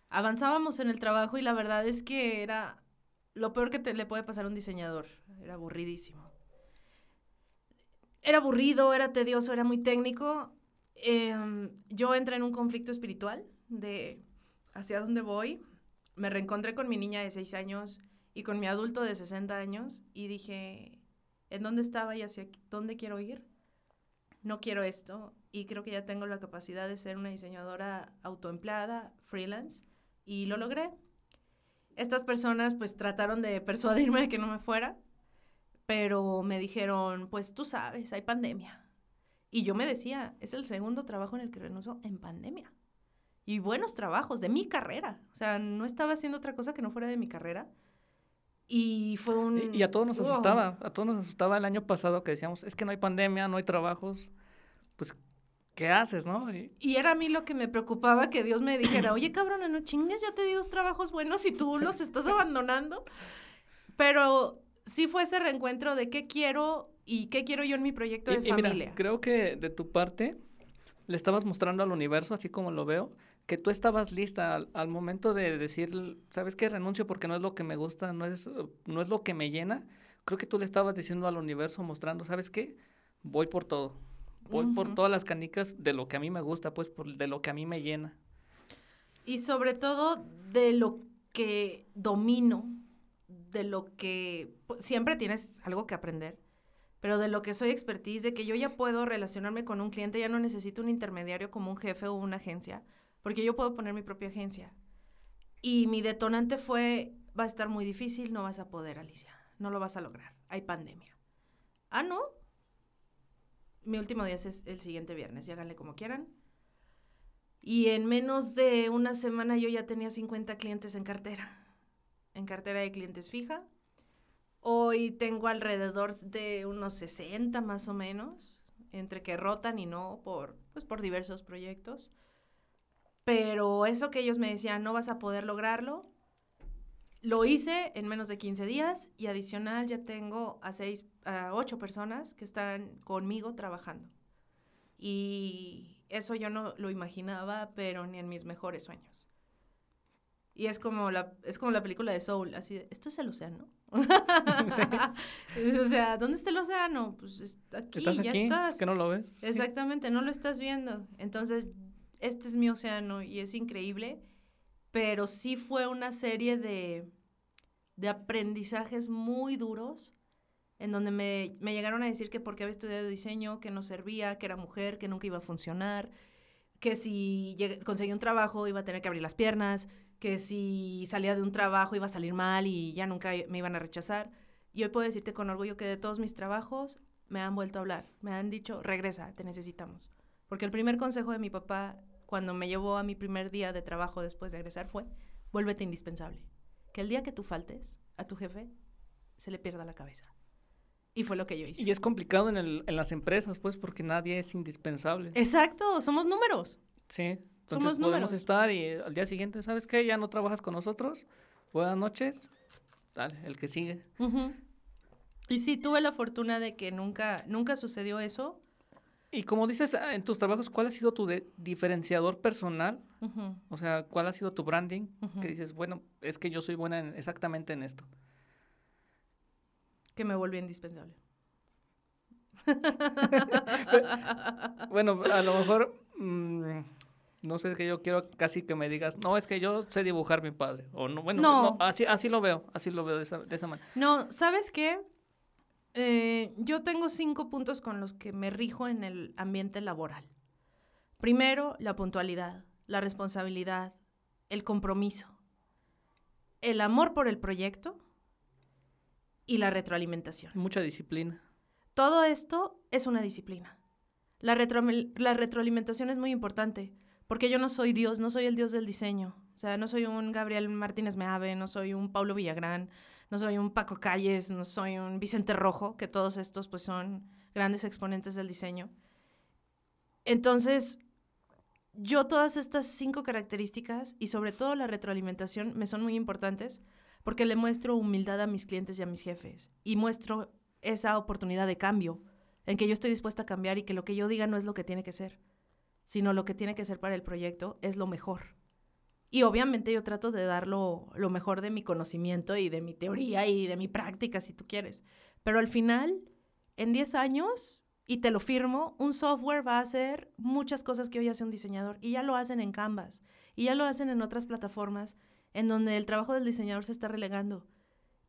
Avanzábamos en el trabajo y la verdad es que era lo peor que te le puede pasar a un diseñador. Era aburridísimo. Era aburrido, era tedioso, era muy técnico. Em, yo entré en un conflicto espiritual de hacia dónde voy. Me reencontré con mi niña de 6 años y con mi adulto de 60 años y dije, ¿en dónde estaba y hacia dónde quiero ir? No quiero esto y creo que ya tengo la capacidad de ser una diseñadora autoempleada, freelance, y lo logré. Estas personas pues trataron de persuadirme de que no me fuera, pero me dijeron, pues tú sabes, hay pandemia. Y yo me decía, es el segundo trabajo en el que renuncio en pandemia. Y buenos trabajos de mi carrera. O sea, no estaba haciendo otra cosa que no fuera de mi carrera. Y fue un... Y, y a todos nos ¡Wow! asustaba, a todos nos asustaba el año pasado que decíamos, es que no hay pandemia, no hay trabajos, pues, ¿qué haces, no? Y- Y era a mí lo que me preocupaba que Dios me dijera, oye cabrona, no chingues, ya te di dos trabajos buenos y tú los estás abandonando. Pero sí fue ese reencuentro de qué quiero y qué quiero yo en mi proyecto de y- y mira, familia. creo que de tu parte le estabas mostrando al universo, así como lo veo, que tú estabas lista al, al momento de decir, ¿sabes qué? Renuncio porque no es lo que me gusta, no es, no es lo que me llena. Creo que tú le estabas diciendo al universo, mostrando, ¿sabes qué? Voy por todo. Voy por todas las canicas de lo que a mí me gusta, pues, por, de lo que a mí me llena. Y sobre todo de lo que domino, de lo que pu- siempre tienes algo que aprender, pero de lo que soy expertise, de que yo ya puedo relacionarme con un cliente, ya no necesito un intermediario como un jefe o una agencia, porque yo puedo poner mi propia agencia. Y mi detonante fue, va a estar muy difícil, no vas a poder, Alicia, no lo vas a lograr, hay pandemia. Ah, ¿no? Mi último día es el siguiente viernes, y háganle como quieran. Y en menos de una semana yo ya tenía 50 clientes en cartera, en cartera de clientes fija. Hoy tengo alrededor de unos 60 más o menos, entre que rotan y no por, pues por diversos proyectos. Pero eso que ellos me decían, no vas a poder lograrlo, lo hice en menos de 15 días y adicional ya tengo a, seis, a ocho personas que están conmigo trabajando. Y eso yo no lo imaginaba, pero ni en mis mejores sueños. Y es como la, es como la película de Soul, así de, esto es el océano. o sea, ¿dónde está el océano? Pues está aquí, ¿Estás ya aquí? estás. ¿Que no lo ves? Exactamente, no lo estás viendo. Entonces, este es mi océano y es increíble, pero sí fue una serie de, de aprendizajes muy duros, en donde me, me llegaron a decir que porque había estudiado diseño, que no servía, que era mujer, que nunca iba a funcionar, que si lleg- conseguía un trabajo iba a tener que abrir las piernas, que si salía de un trabajo iba a salir mal y ya nunca me iban a rechazar. Y hoy puedo decirte con orgullo que de todos mis trabajos me han vuelto a hablar, me han dicho, regresa, te necesitamos. Porque el primer consejo de mi papá cuando me llevó a mi primer día de trabajo después de egresar fue, vuélvete indispensable. Que el día que tú faltes a tu jefe, se le pierda la cabeza. Y fue lo que yo hice. Y es complicado en, el, en las empresas, pues, porque nadie es indispensable. Exacto, somos números. Sí. Entonces Somos podemos números. estar y eh, al día siguiente, ¿sabes qué? Ya no trabajas con nosotros. Buenas noches. Dale, el que sigue. Y sí, tuve la fortuna de que nunca, nunca sucedió eso. Y como dices, ah, en tus trabajos, ¿cuál ha sido tu diferenciador personal? O sea, ¿cuál ha sido tu branding? Que dices, bueno, es que yo soy buena en- exactamente en esto. Que me volvió indispensable. Bueno, a lo mejor, mm, no sé, es que yo quiero casi que me digas, no, es que yo sé dibujar mi padre. O no, bueno, No. no, así, así lo veo, así lo veo de esa, de esa manera. No, ¿sabes qué? Eh, yo tengo cinco puntos con los que me rijo en el ambiente laboral. Primero, la puntualidad, la responsabilidad, el compromiso, el amor por el proyecto y la retroalimentación. Mucha disciplina. Todo esto es una disciplina. La, retroamil- la retroalimentación es muy importante, porque yo no soy Dios, no soy el Dios del diseño. O sea, no soy un Gabriel Martínez Meave, no soy un Paulo Villagrán, no soy un Paco Calles, no soy un Vicente Rojo, que todos estos pues son grandes exponentes del diseño. Entonces, yo todas estas cinco características y sobre todo la retroalimentación me son muy importantes porque le muestro humildad a mis clientes y a mis jefes y muestro esa oportunidad de cambio en que yo estoy dispuesta a cambiar y que lo que yo diga no es lo que tiene que ser, sino lo que tiene que ser para el proyecto es lo mejor. Y obviamente yo trato de dar lo, mejor de mi conocimiento y de mi teoría y de mi práctica, si tú quieres. Pero al final, en 10 años, y te lo firmo, un software va a hacer muchas cosas que hoy hace un diseñador. Y ya lo hacen en Canvas. Y ya lo hacen en otras plataformas en donde el trabajo del diseñador se está relegando.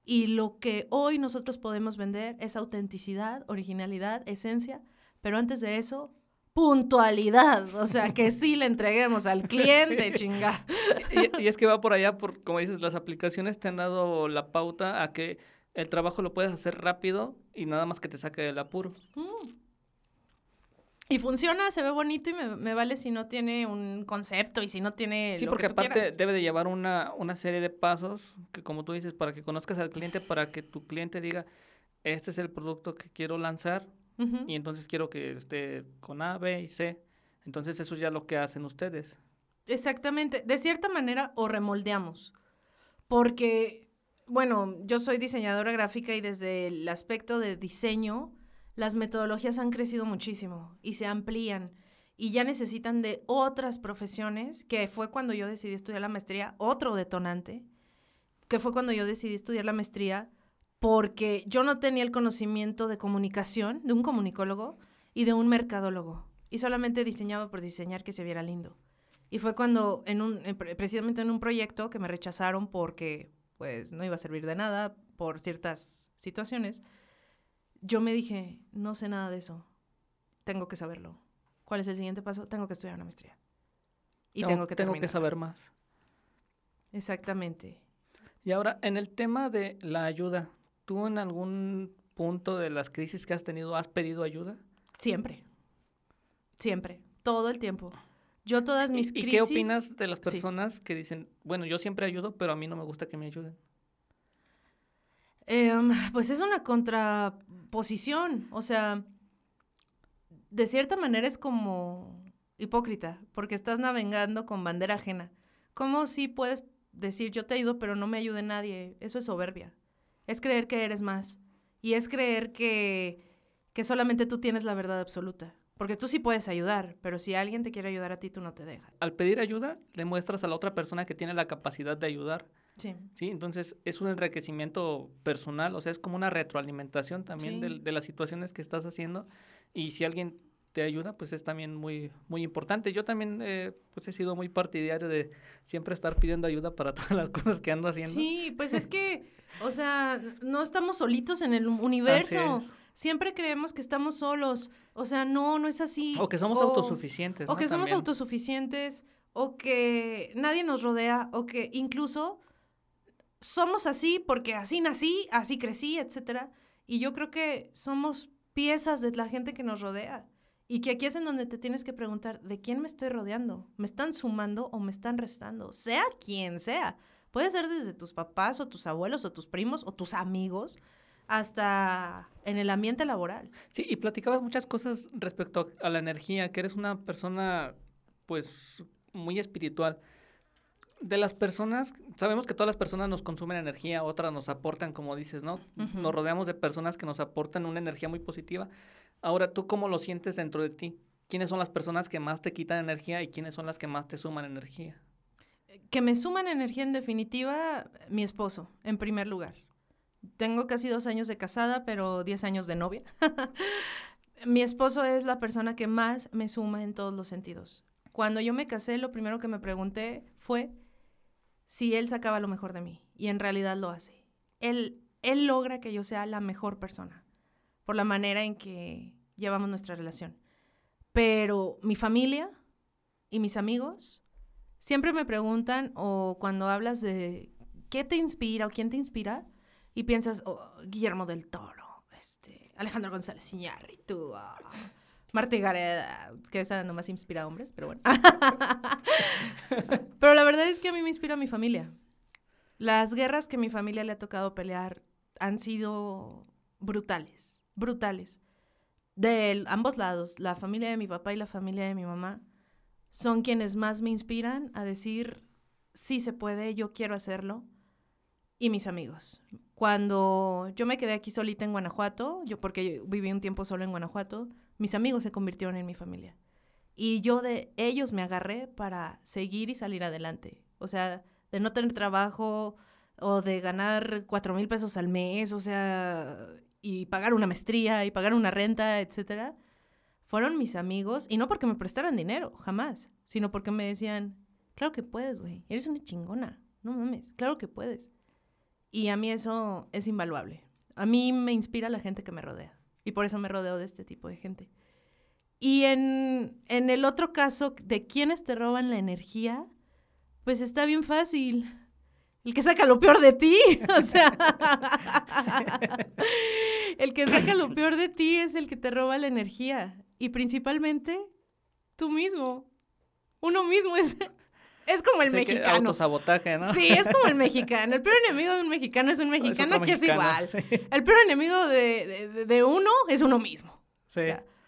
Y lo que hoy nosotros podemos vender es autenticidad, originalidad, esencia. Pero antes de eso, puntualidad. O sea, que sí le entreguemos al cliente, chinga. Y, y es que va por allá, por, como dices, las aplicaciones te han dado la pauta a que el trabajo lo puedes hacer rápido y nada más que te saque del apuro. Mm. Y funciona, se ve bonito y me, me vale si no tiene un concepto y si no tiene Sí, lo porque que tú aparte quieras. debe de llevar una, una serie de pasos que, como tú dices, para que conozcas al cliente, para que tu cliente diga, este es el producto que quiero lanzar Y entonces quiero que esté con A, B y C. Entonces eso ya es lo que hacen ustedes. Exactamente. De cierta manera, o remoldeamos. Porque, bueno, yo soy diseñadora gráfica y desde el aspecto de diseño, las metodologías han crecido muchísimo y se amplían y ya necesitan de otras profesiones, que fue cuando yo decidí estudiar la maestría, otro detonante, que fue cuando yo decidí estudiar la maestría, porque yo no tenía el conocimiento de comunicación, de un comunicólogo y de un mercadólogo, y solamente diseñaba por diseñar que se viera lindo. Y fue cuando, en un, pre- precisamente en un proyecto que me rechazaron porque pues no iba a servir de nada por ciertas situaciones, yo me dije, no sé nada de eso, tengo que saberlo. ¿Cuál es el siguiente paso? Tengo que estudiar una maestría. Y tengo, que tengo terminar. que saber más. Exactamente. Y ahora, en el tema de la ayuda, ¿tú en algún punto de las crisis que has tenido has pedido ayuda? Siempre. Siempre. Todo el tiempo. Yo todas ¿Y- mis ¿Y, crisis... qué opinas de las sí. personas que dicen, bueno, yo siempre ayudo, pero a mí no me gusta que me ayuden? Em, pues es una contraposición, o sea, de cierta manera es como hipócrita, porque estás navegando con bandera ajena. ¿Cómo si puedes decir yo te ayudo, pero no me ayude nadie? Eso es soberbia. Es creer que eres más. Y es creer que, que solamente tú tienes la verdad absoluta. Porque tú sí puedes ayudar, pero si alguien te quiere ayudar a ti, tú no te dejas. Al pedir ayuda, le muestras a la otra persona que tiene la capacidad de ayudar, Sí. ¿sí? Entonces, es un enriquecimiento personal, o sea, es como una retroalimentación también Sí. del- de, las situaciones que estás haciendo. Y si alguien te ayuda, pues es también muy, muy importante. Yo también eh, pues he sido muy partidario de siempre estar pidiendo ayuda para todas las cosas que ando haciendo. Sí, pues es que, o sea, no estamos solitos en el universo. Siempre creemos que estamos solos. O sea, no, no es así. O que somos autosuficientes. O que somos autosuficientes, o que nadie nos rodea, o que incluso somos así porque así nací, así crecí, etcétera. Y yo creo que somos piezas de la gente que nos rodea. Y que aquí es en donde te tienes que preguntar, ¿de quién me estoy rodeando? ¿Me están sumando o me están restando? Sea quien sea. Puede ser desde tus papás o tus abuelos o tus primos o tus amigos hasta en el ambiente laboral. Sí, y platicabas muchas cosas respecto a la energía, que eres una persona pues muy espiritual. De las personas, sabemos que todas las personas nos consumen energía, otras nos aportan, como dices, ¿no? Nos rodeamos de personas que nos aportan una energía muy positiva. Ahora, ¿tú cómo lo sientes dentro de ti? ¿Quiénes son las personas que más te quitan energía y quiénes son las que más te suman energía? Que me suman energía en definitiva, mi esposo, en primer lugar. Tengo casi dos años de casada, pero diez años de novia. mi esposo es la persona que más me suma en todos los sentidos. Cuando yo me casé, lo primero que me pregunté fue si él sacaba lo mejor de mí. Y en realidad lo hace. Él, él logra que yo sea la mejor persona por la manera en que llevamos nuestra relación. Pero mi familia y mis amigos siempre me preguntan o cuando hablas de qué te inspira o quién te inspira y piensas, oh, Guillermo del Toro, este, Alejandro González Iñárritu, oh, Marta Gareda, que esa nomás inspira a hombres, pero bueno. pero la verdad es que a mí me inspira mi familia. Las guerras que mi familia le ha tocado pelear han sido brutales brutales. De ambos lados, la familia de mi papá y la familia de mi mamá, son quienes más me inspiran a decir, sí se puede, yo quiero hacerlo. Y mis amigos. Cuando yo me quedé aquí solita en Guanajuato, yo porque viví un tiempo solo en Guanajuato, mis amigos se convirtieron en mi familia. Y yo de ellos me agarré para seguir y salir adelante. O sea, de no tener trabajo o de ganar cuatro mil pesos al mes, o sea, y pagar una maestría y pagar una renta, etcétera, fueron mis amigos, y no porque me prestaran dinero, jamás, sino porque me decían, claro que puedes, güey, eres una chingona, no mames, claro que puedes. Y a mí eso es invaluable. A mí me inspira la gente que me rodea, y por eso me rodeo de este tipo de gente. Y en, en el otro caso de quienes te roban la energía, pues está bien fácil el que saca lo peor de ti. O sea, el que saca lo peor de ti es el que te roba la energía. Y principalmente tú mismo. Uno mismo es, es como el mexicano. autosabotaje, ¿no? Sí, es como el mexicano. El peor enemigo de un mexicano es un mexicano que es igual. El peor enemigo de, uno es uno mismo. Sí.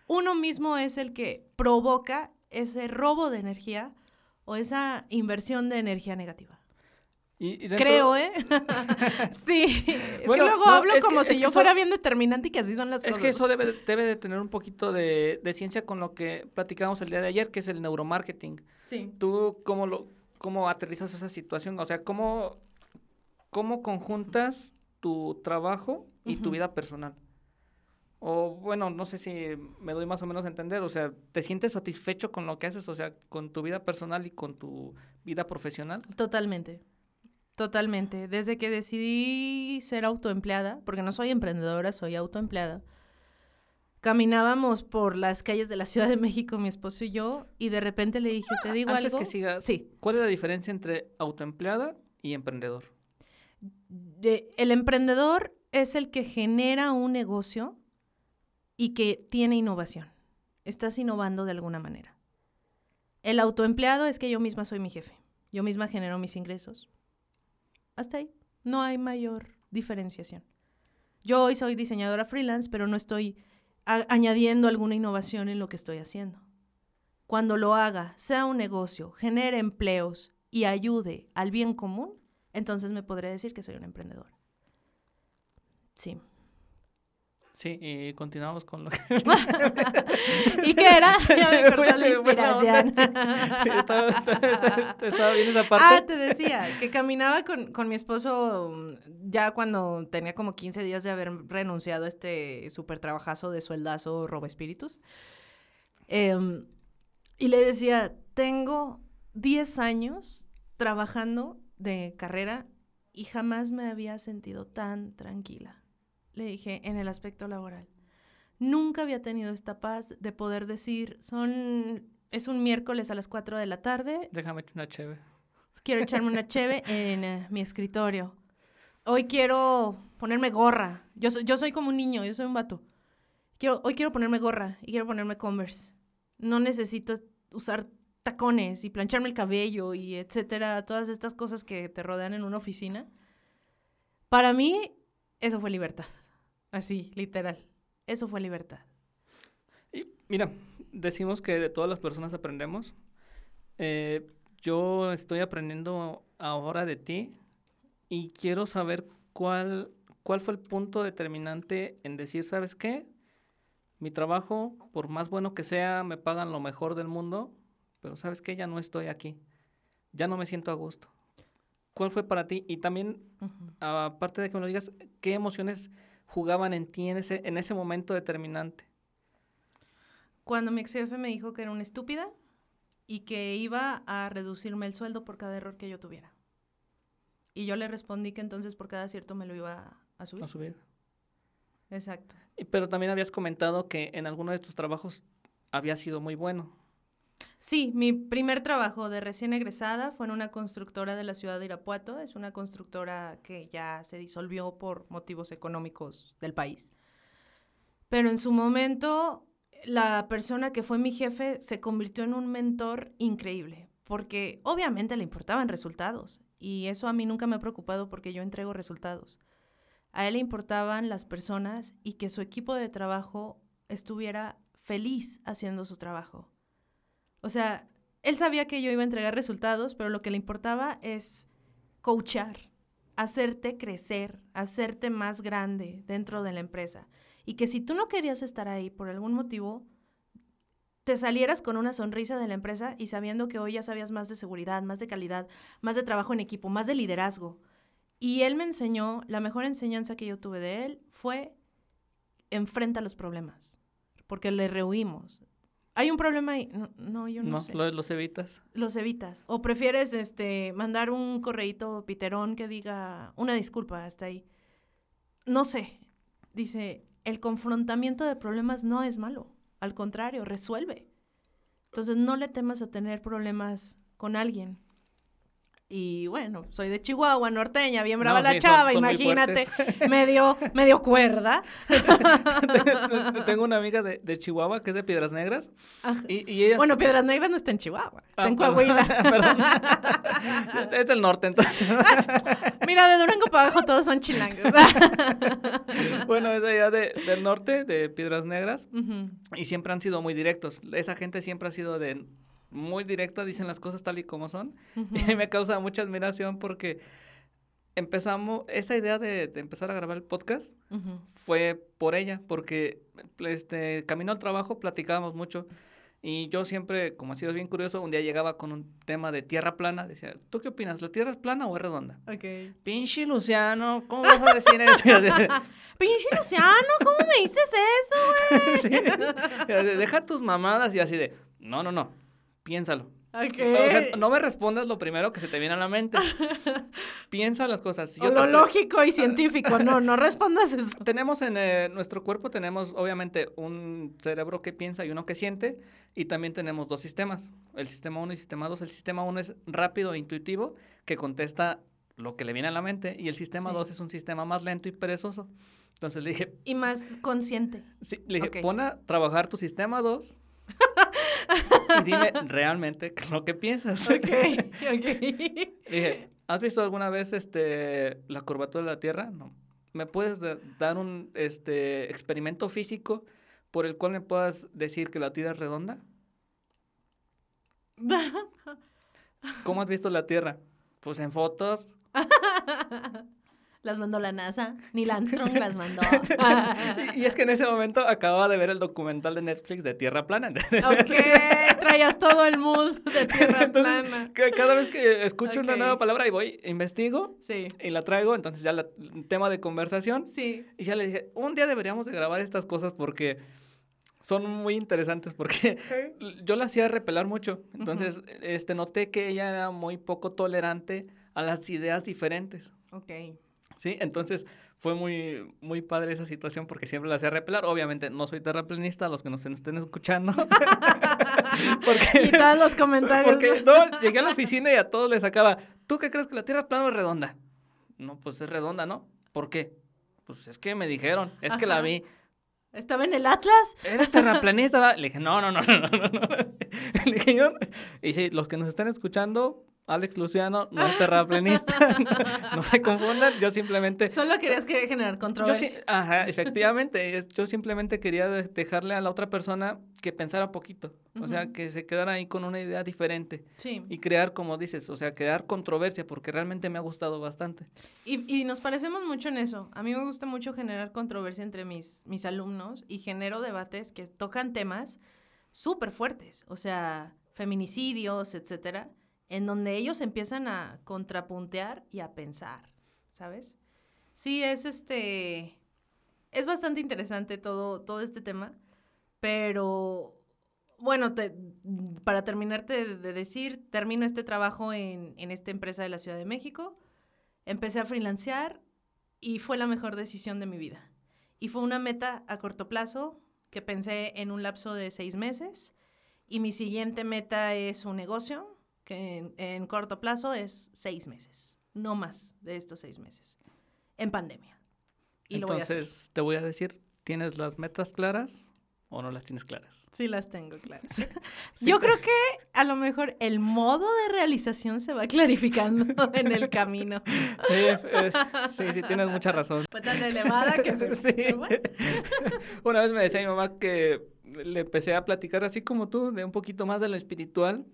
uno mismo es el que provoca ese robo de energía o esa inversión de energía negativa. Creo, ¿eh? sí. Es que luego hablo como si yo fuera bien determinante y que así son las cosas. Es que eso debe, debe de tener un poquito de, ciencia con lo que platicamos el día de ayer, que es el neuromarketing. Sí. ¿Tú cómo, lo, cómo aterrizas esa situación? O sea, ¿cómo, cómo conjuntas tu trabajo y tu vida personal? O bueno, no sé si me doy más o menos a entender, o sea, ¿te sientes satisfecho con lo que haces, o sea, con tu vida personal y con tu vida profesional? Totalmente. Totalmente. Desde que decidí ser autoempleada, porque no soy emprendedora, soy autoempleada, caminábamos por las calles de la Ciudad de México, mi esposo y yo, y de repente le dije, ¿te digo Antes algo? que sí. ¿cuál es la diferencia entre autoempleada y emprendedor? el emprendedor es el que genera un negocio y que tiene innovación. Estás innovando de alguna manera. El autoempleado es que yo misma soy mi jefe. Yo misma genero mis ingresos, hasta ahí. No hay mayor diferenciación. Yo hoy soy diseñadora freelance, pero no estoy añadiendo alguna innovación en lo que estoy haciendo. Cuando lo haga, sea un negocio, genere empleos y ayude al bien común, entonces me podré decir que soy un emprendedor. Sí. Sí, y continuamos con lo que... ¿Y qué era? Ya me cortó la inspiración. sí, estaba, estaba, bien esa parte. Ah, te decía, que caminaba con, con mi esposo mm, ya cuando tenía como 15 días de haber renunciado a este súper trabajazo de sueldazo robo espíritus. Em, y le decía, tengo 10 años trabajando de carrera y jamás me había sentido tan tranquila. Le dije, en el aspecto laboral. Nunca había tenido esta paz de poder decir, son, es un miércoles a las 4 de la tarde, Déjame una cheve. quiero echarme una cheve en eh, mi escritorio. Hoy quiero ponerme gorra. Yo soy, yo soy como un niño, yo soy un vato. Quiero, hoy quiero ponerme gorra y quiero ponerme Converse. No necesito usar tacones y plancharme el cabello y etcétera, todas estas cosas que te rodean en una oficina. Para mí, eso fue libertad. Así, literal. Eso fue libertad. Y mira, decimos que de todas las personas aprendemos. Eh, yo estoy aprendiendo ahora de ti y quiero saber cuál, cuál fue el punto determinante en decir, ¿sabes qué? Mi trabajo, por más bueno que sea, me pagan lo mejor del mundo, pero ¿sabes qué? Ya no estoy aquí. Ya no me siento a gusto. ¿Cuál fue para ti? Y también, aparte de que me lo digas, ¿qué emociones jugaban en ti en ese, en ese momento determinante? Cuando mi ex jefe me dijo que era una estúpida y que iba a reducirme el sueldo por cada error que yo tuviera. Y yo le respondí que entonces por cada acierto me lo iba a subir. A subir. Exacto. Pero también habías comentado que en alguno de tus trabajos había sido muy bueno. Sí, mi primer trabajo de recién egresada fue en una constructora de la ciudad de Irapuato. Es una constructora que ya se disolvió por motivos económicos del país. Pero en su momento, la persona que fue mi jefe se convirtió en un mentor increíble, porque obviamente le importaban resultados. Y eso a mí nunca me ha preocupado porque yo entrego resultados. A él le importaban las personas y que su equipo de trabajo estuviera feliz haciendo su trabajo. O sea, él sabía que yo iba a entregar resultados, pero lo que le importaba es coachar, hacerte crecer, hacerte más grande dentro de la empresa. Y que si tú no querías estar ahí por algún motivo, te salieras con una sonrisa de la empresa y sabiendo que hoy ya sabías más de seguridad, más de calidad, más de trabajo en equipo, más de liderazgo. Y él me enseñó, la mejor enseñanza que yo tuve de él fue enfrenta los problemas, porque le rehuimos. Hay un problema ahí. No, no, yo no, No, sé. Lo- los evitas. Los evitas. O prefieres este, mandar un correíto piterón que diga una disculpa hasta ahí. No sé. Dice, el confrontamiento de problemas no es malo. Al contrario, resuelve. Entonces no le temas a tener problemas con alguien. Y bueno, soy de Chihuahua, norteña, bien brava No, la sí, chava, son imagínate. Me dio, me dio cuerda. Tengo una amiga de, de Chihuahua que es de Piedras Negras. Ajá. Y, y ella... Bueno, Piedras Negras no está en Chihuahua, está Ah, en perdón, Coahuila. perdón. es del norte, entonces. Mira, de Durango para abajo todos son chilangos. bueno, es allá de, del norte, de Piedras Negras. Y siempre han sido muy directos. Esa gente siempre ha sido de muy directa, dicen las cosas tal y como son. Y me causa mucha admiración porque empezamos, esa idea de, de empezar a grabar el podcast fue por ella, porque este, camino al trabajo platicábamos mucho. Y yo siempre, como ha sido bien curioso, un día llegaba con un tema de tierra plana. Decía, ¿tú qué opinas? ¿La tierra es plana o es redonda? Ok. Pinche Luciano, ¿cómo vas a decir eso? Pinche Luciano, ¿cómo me dices eso, Sí. Deja tus mamadas y así de, no, no, no, piénsalo. güey? O sea, no me respondas lo primero que se te viene a la mente. Piensa las cosas. Si O lo te- lógico y científico, no, no respondas eso. Tenemos en eh, nuestro cuerpo, tenemos obviamente un cerebro que piensa y uno que siente, y también tenemos dos sistemas, el sistema 1 y el sistema 2. El sistema 1 es rápido e intuitivo, que contesta lo que le viene a la mente, y el sistema Sí. 2 es un sistema más lento y perezoso. Entonces le dije, Y más consciente. sí, le dije, Ok. pon a trabajar tu sistema 2 y dime realmente lo que piensas. Ok, ok. Dije, ¿has visto alguna vez este la curvatura de la Tierra? No. ¿Me puedes da- dar un este experimento físico por el cual me puedas decir que la Tierra es redonda? ¿Cómo has visto la Tierra? Pues en fotos. Las mandó la NASA, Neil Armstrong las mandó. Y, y es que en ese momento acababa de ver el documental de Netflix de Tierra plana. ok, traías todo el mood de tierra Entonces, plana. ca- cada vez que escucho una nueva palabra y voy, investigo Sí, y la traigo, entonces ya la tema de conversación sí. Y ya le dije, un día deberíamos de grabar estas cosas porque son muy interesantes porque yo la hacía repelar mucho. Entonces, este, noté que ella era muy poco tolerante a las ideas diferentes. Ok. Sí, entonces fue muy, muy padre esa situación porque siempre la hacía repelar. Obviamente no soy terraplanista, los que nos estén escuchando. porque, y todos los comentarios. Porque no, llegué a la oficina y a todos les sacaba, ¿tú qué crees que la Tierra es plana o redonda? No, pues es redonda, ¿no? ¿Por qué? Pues es que me dijeron, es que la vi. ¿Estaba en el Atlas? ¿Eres terraplanista? Le dije, no, no, no, no, no, no. Le dije yo, y sí, los que nos están escuchando, Alex Luciano no es terraplanista, no, se confundan, yo simplemente... Solo querías que generar controversia. ajá, efectivamente, yo simplemente quería dejarle a la otra persona que pensara poquito, o sea, que se quedara ahí con una idea diferente. Sí. Y crear, como dices, o sea, crear controversia, porque realmente me ha gustado bastante. Y, y nos parecemos mucho en eso. A mí me gusta mucho generar controversia entre mis, mis alumnos y genero debates que tocan temas súper fuertes, o sea, feminicidios, etcétera en donde ellos empiezan a contrapuntear y a pensar, ¿sabes? Sí, es este, es bastante interesante todo, todo este tema, pero bueno, para terminarte de decir, termino este trabajo en, en esta empresa de la Ciudad de México, empecé a freelancear y fue la mejor decisión de mi vida. Y fue una meta a corto plazo que pensé en un lapso de seis meses y mi siguiente meta es un negocio que en, corto plazo es seis meses, no más de estos seis meses, en pandemia. Y Entonces, te voy a decir, ¿tienes las metas claras o no las tienes claras? Sí, las tengo claras. Yo creo que a lo mejor el modo de realización se va clarificando en el camino. Sí, sí, tienes mucha razón. Fue tan elevada que se... Sí. Una vez me decía mi mamá que le empecé a platicar así como tú, de un poquito más de lo espiritual,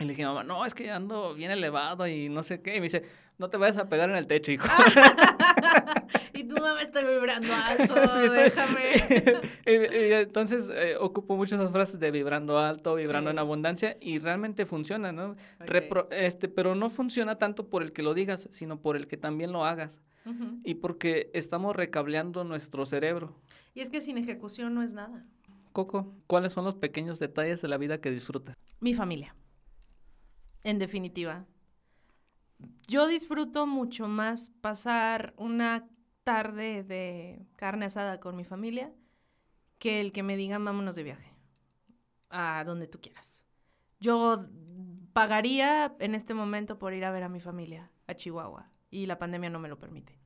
y le dije, mamá, no, es que ando bien elevado y no sé qué. Y me dice, no te vayas a pegar en el techo, hijo. y tú, mamá, estoy vibrando alto, déjame. y, entonces eh, ocupo muchas esas frases de vibrando alto, vibrando en abundancia, y realmente funciona, ¿no? este, pero no funciona tanto por el que lo digas, sino por el que también lo hagas. Y porque estamos recableando nuestro cerebro. Y es que sin ejecución no es nada. Coco, ¿cuáles son los pequeños detalles de la vida que disfrutas? Mi familia en definitiva. Yo disfruto mucho más pasar una tarde de carne asada con mi familia que el que me digan vámonos de viaje a donde tú quieras. Yo pagaría en este momento por ir a ver a mi familia a Chihuahua y la pandemia no me lo permite.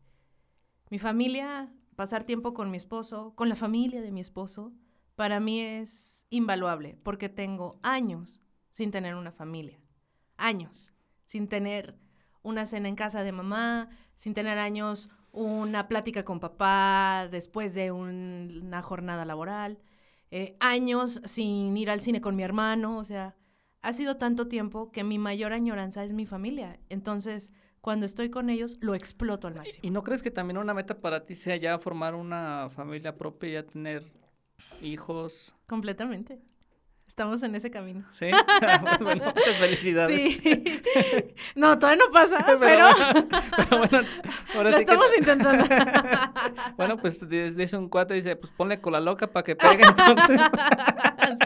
Mi familia, pasar tiempo con mi esposo, con la familia de mi esposo, para mí es invaluable porque tengo años sin tener una familia años sin tener una cena en casa de mamá, sin tener años una plática con papá después de una jornada laboral, eh, años sin ir al cine con mi hermano, o sea, ha sido tanto tiempo que mi mayor añoranza es mi familia. Entonces, cuando estoy con ellos, lo exploto al máximo. ¿Y no crees que también una meta para ti sea ya formar una familia propia, ya tener hijos? Completamente. Estamos en ese camino. Sí, bueno, muchas felicidades. Sí. No, todavía no pasa, pero, bueno, ahora lo estamos intentando. bueno, pues dice un cuate, dice, pues ponle con la loca para que pegue entonces.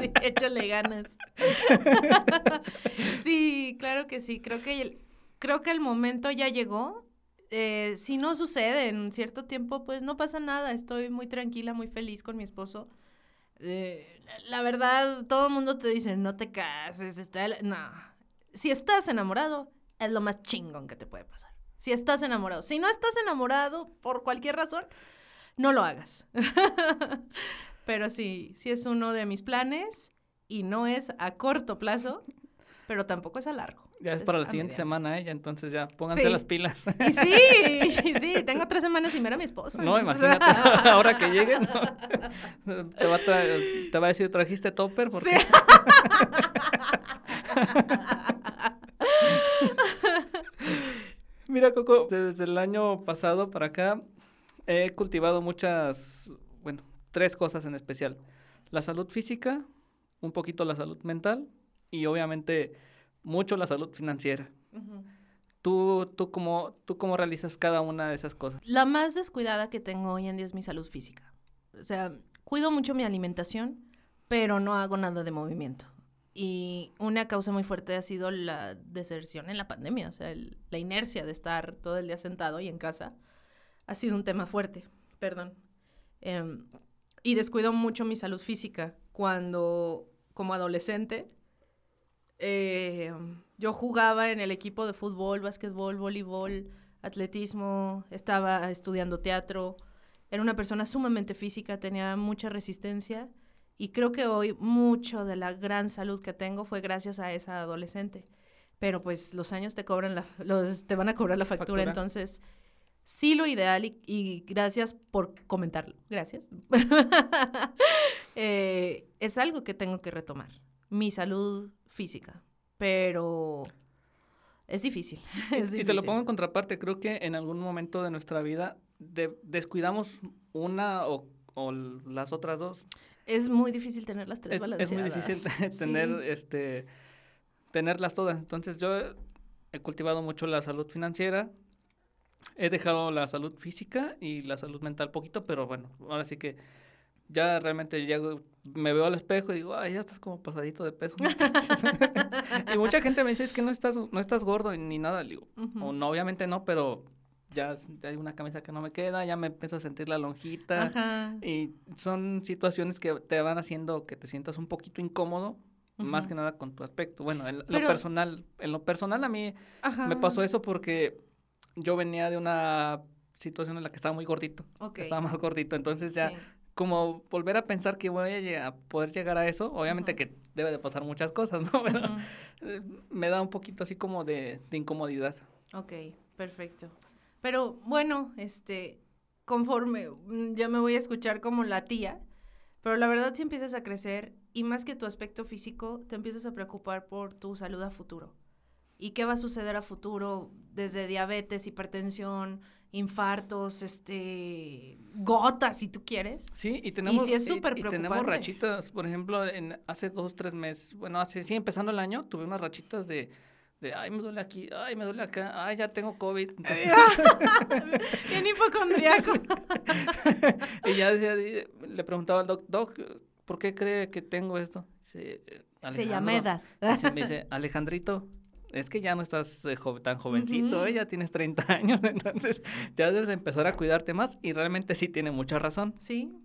sí, échale ganas. sí, claro que sí. Creo que el, creo que el momento ya llegó. Eh, si no sucede en cierto tiempo, pues no pasa nada. Estoy muy tranquila, muy feliz con mi esposo. Eh, la verdad, todo el mundo te dice, no te cases, está no. Si estás enamorado, es lo más chingón que te puede pasar. Si estás enamorado. Si no estás enamorado, por cualquier razón, no lo hagas. Pero sí, sí es uno de mis planes y no es a corto plazo, pero tampoco es a largo. Ya es, para la siguiente semana ella, entonces ya pónganse las pilas. Y sí, sí, tengo tres semanas sin ver a mi esposo. No, imagínate, ahora que llegue, te, va a te va a decir, ¿trajiste topper? Porque... Sí. Mira, Coco, desde el año pasado para acá he cultivado muchas, bueno, tres cosas en especial. La salud física, un poquito la salud mental y obviamente mucho la salud financiera. ¿Tú, tú, cómo, ¿Tú cómo realizas cada una de esas cosas? La más descuidada que tengo hoy en día es mi salud física. O sea, cuido mucho mi alimentación, pero no hago nada de movimiento. Y una causa muy fuerte ha sido la deserción en la pandemia, o sea, el- la inercia de estar todo el día sentado y en casa ha sido un tema fuerte, perdón. Em, y descuido mucho mi salud física cuando, como adolescente, eh, yo jugaba en el equipo de fútbol, básquetbol, voleibol, atletismo, estaba estudiando teatro. Era una persona sumamente física, tenía mucha resistencia y creo que hoy mucho de la gran salud que tengo fue gracias a esa adolescente. Pero pues los años te cobran la, los, te van a cobrar la factura, Factura. entonces sí lo ideal y, y gracias por comentarlo, gracias. Eh, es algo que tengo que retomar, mi salud física, pero es difícil. es Y te lo pongo en contraparte, creo que en algún momento de nuestra vida de- descuidamos una o, o las otras dos. Es muy difícil tener las tres Es, es muy balanceadas. difícil tener, este, tenerlas todas. Entonces yo he cultivado mucho la salud financiera, he dejado la salud física y la salud mental poquito, pero bueno, ahora sí que ya realmente llego, me veo al espejo y digo, ay, ya estás como pasadito de peso. y mucha gente me dice, es que no estás, no estás gordo ni nada. Le digo, o no, obviamente no, pero ya hay una camisa que no me queda, ya me empiezo a sentir la lonjita. Ajá. Y son situaciones que te van haciendo que te sientas un poquito incómodo, más que nada con tu aspecto. Bueno, en Pero- lo personal, en lo personal a mí Ajá. me pasó eso porque yo venía de una situación en la que estaba muy gordito, Ok. estaba más gordito, entonces ya Sí. Como volver a pensar que voy a, poder llegar a eso, obviamente que debe de pasar muchas cosas, ¿no? Pero eh, me da un poquito así como de, de incomodidad. Ok, perfecto. Pero bueno, este, conforme mm, ya me voy a escuchar como la tía, pero la verdad si empiezas a crecer y más que tu aspecto físico, te empiezas a preocupar por tu salud a futuro. ¿Y qué va a suceder a futuro desde diabetes, hipertensión, infartos, este, gotas si tú quieres? Sí, y tenemos, sí es y- súper y tenemos preocupante. rachitas, por ejemplo, en, hace dos, tres meses, bueno, hace, sí, empezando el año, tuve unas rachitas de, de, ay, me duele aquí, ay, me duele acá, ay, ya tengo COVID. Entonces, Bien hipocondriaco. y ya decía, le preguntaba al doc, doc, ¿por qué cree que tengo esto? Dice, Se llama edad. Me dice, Alejandrito, es que ya no estás eh, jo- tan jovencito. ¿eh? ya tienes 30 años, entonces ya debes empezar a cuidarte más y realmente sí tiene mucha razón. Sí,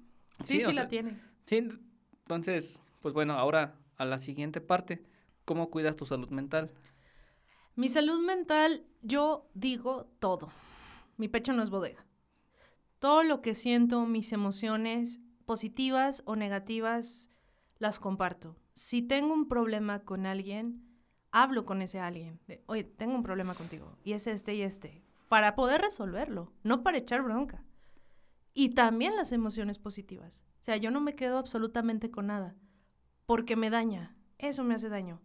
Sí, sí, la sea, tiene. Sí, entonces, pues bueno, ahora a la siguiente parte, ¿cómo cuidas tu salud mental? Mi salud mental, yo digo todo. Mi pecho no es bodega. Todo lo que siento, mis emociones, positivas o negativas, las comparto. Si tengo un problema con alguien, hablo con ese alguien. de, Oye, tengo un problema contigo. Y es este y este. Para poder resolverlo, no para echar bronca. Y también las emociones positivas. O sea, yo no me quedo absolutamente con nada. Porque me daña. Eso me hace daño.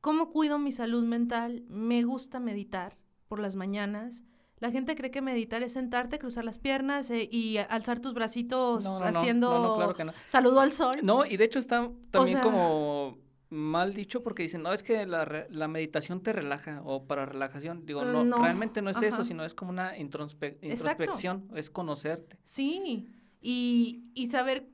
¿Cómo cuido mi salud mental? Me gusta meditar por las mañanas. La gente cree que meditar es sentarte, cruzar las piernas eh, y alzar tus bracitos No, no, haciendo no, claro que saludo al sol. No, y de hecho está también sea- como mal dicho porque dicen, no, es que la, la meditación te relaja o para relajación. Digo, no, No, realmente no es eso, sino es como una introspe- Exacto. introspección, es conocerte. Sí, y, y saber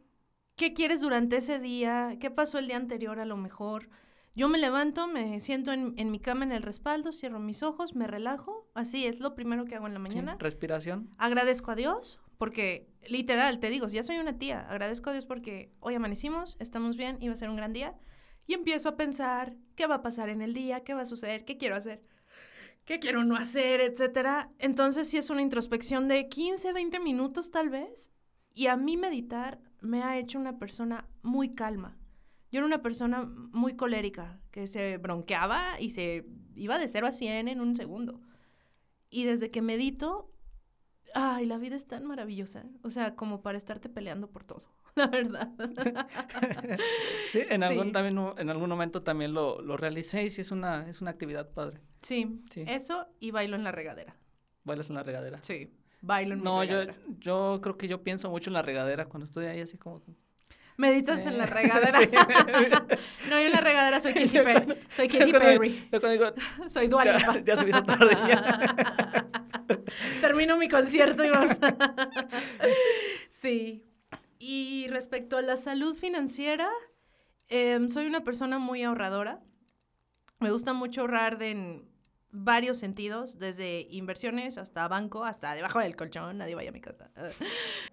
qué quieres durante ese día, qué pasó el día anterior a lo mejor. Yo me levanto, me siento en, en mi cama en el respaldo, cierro mis ojos, me relajo. Así es lo primero que hago en la Sí, mañana. respiración. Agradezco a Dios porque, literal, te digo, ya soy una tía, agradezco a Dios porque hoy amanecimos, estamos bien, iba a ser un gran día. Y empiezo a pensar qué va a pasar en el día, qué va a suceder, qué quiero hacer, qué quiero no hacer, etcétera. Entonces sí es una introspección de 15, 20 minutos tal vez. Y a mí meditar me ha hecho una persona muy calma. Yo era una persona muy colérica, que se bronqueaba y se iba de 0 a 100 en un segundo. Y desde que medito, ay, la vida es tan maravillosa. O sea, como para estarte peleando por todo, la verdad. Sí, en algún también en algún momento también lo, lo realicé y sí es una es una actividad padre. sí, Sí. eso y bailo en la regadera. Bailas en la regadera. Sí, bailo en mi No, yo, yo creo que yo pienso mucho en la regadera cuando estoy ahí así como... Meditas Sí. en la regadera. Sí. no, yo en la regadera soy Katy Perry. Soy Katy Perry. Yo cuando digo, Soy Dua Ya- Lipa. ya se me hizo tarde, ya. Termino mi concierto y vamos. sí. Y respecto a la salud financiera, Em, soy una persona muy ahorradora. Me gusta mucho ahorrar en varios sentidos, desde inversiones hasta banco, hasta debajo del colchón. Nadie vaya a mi casa.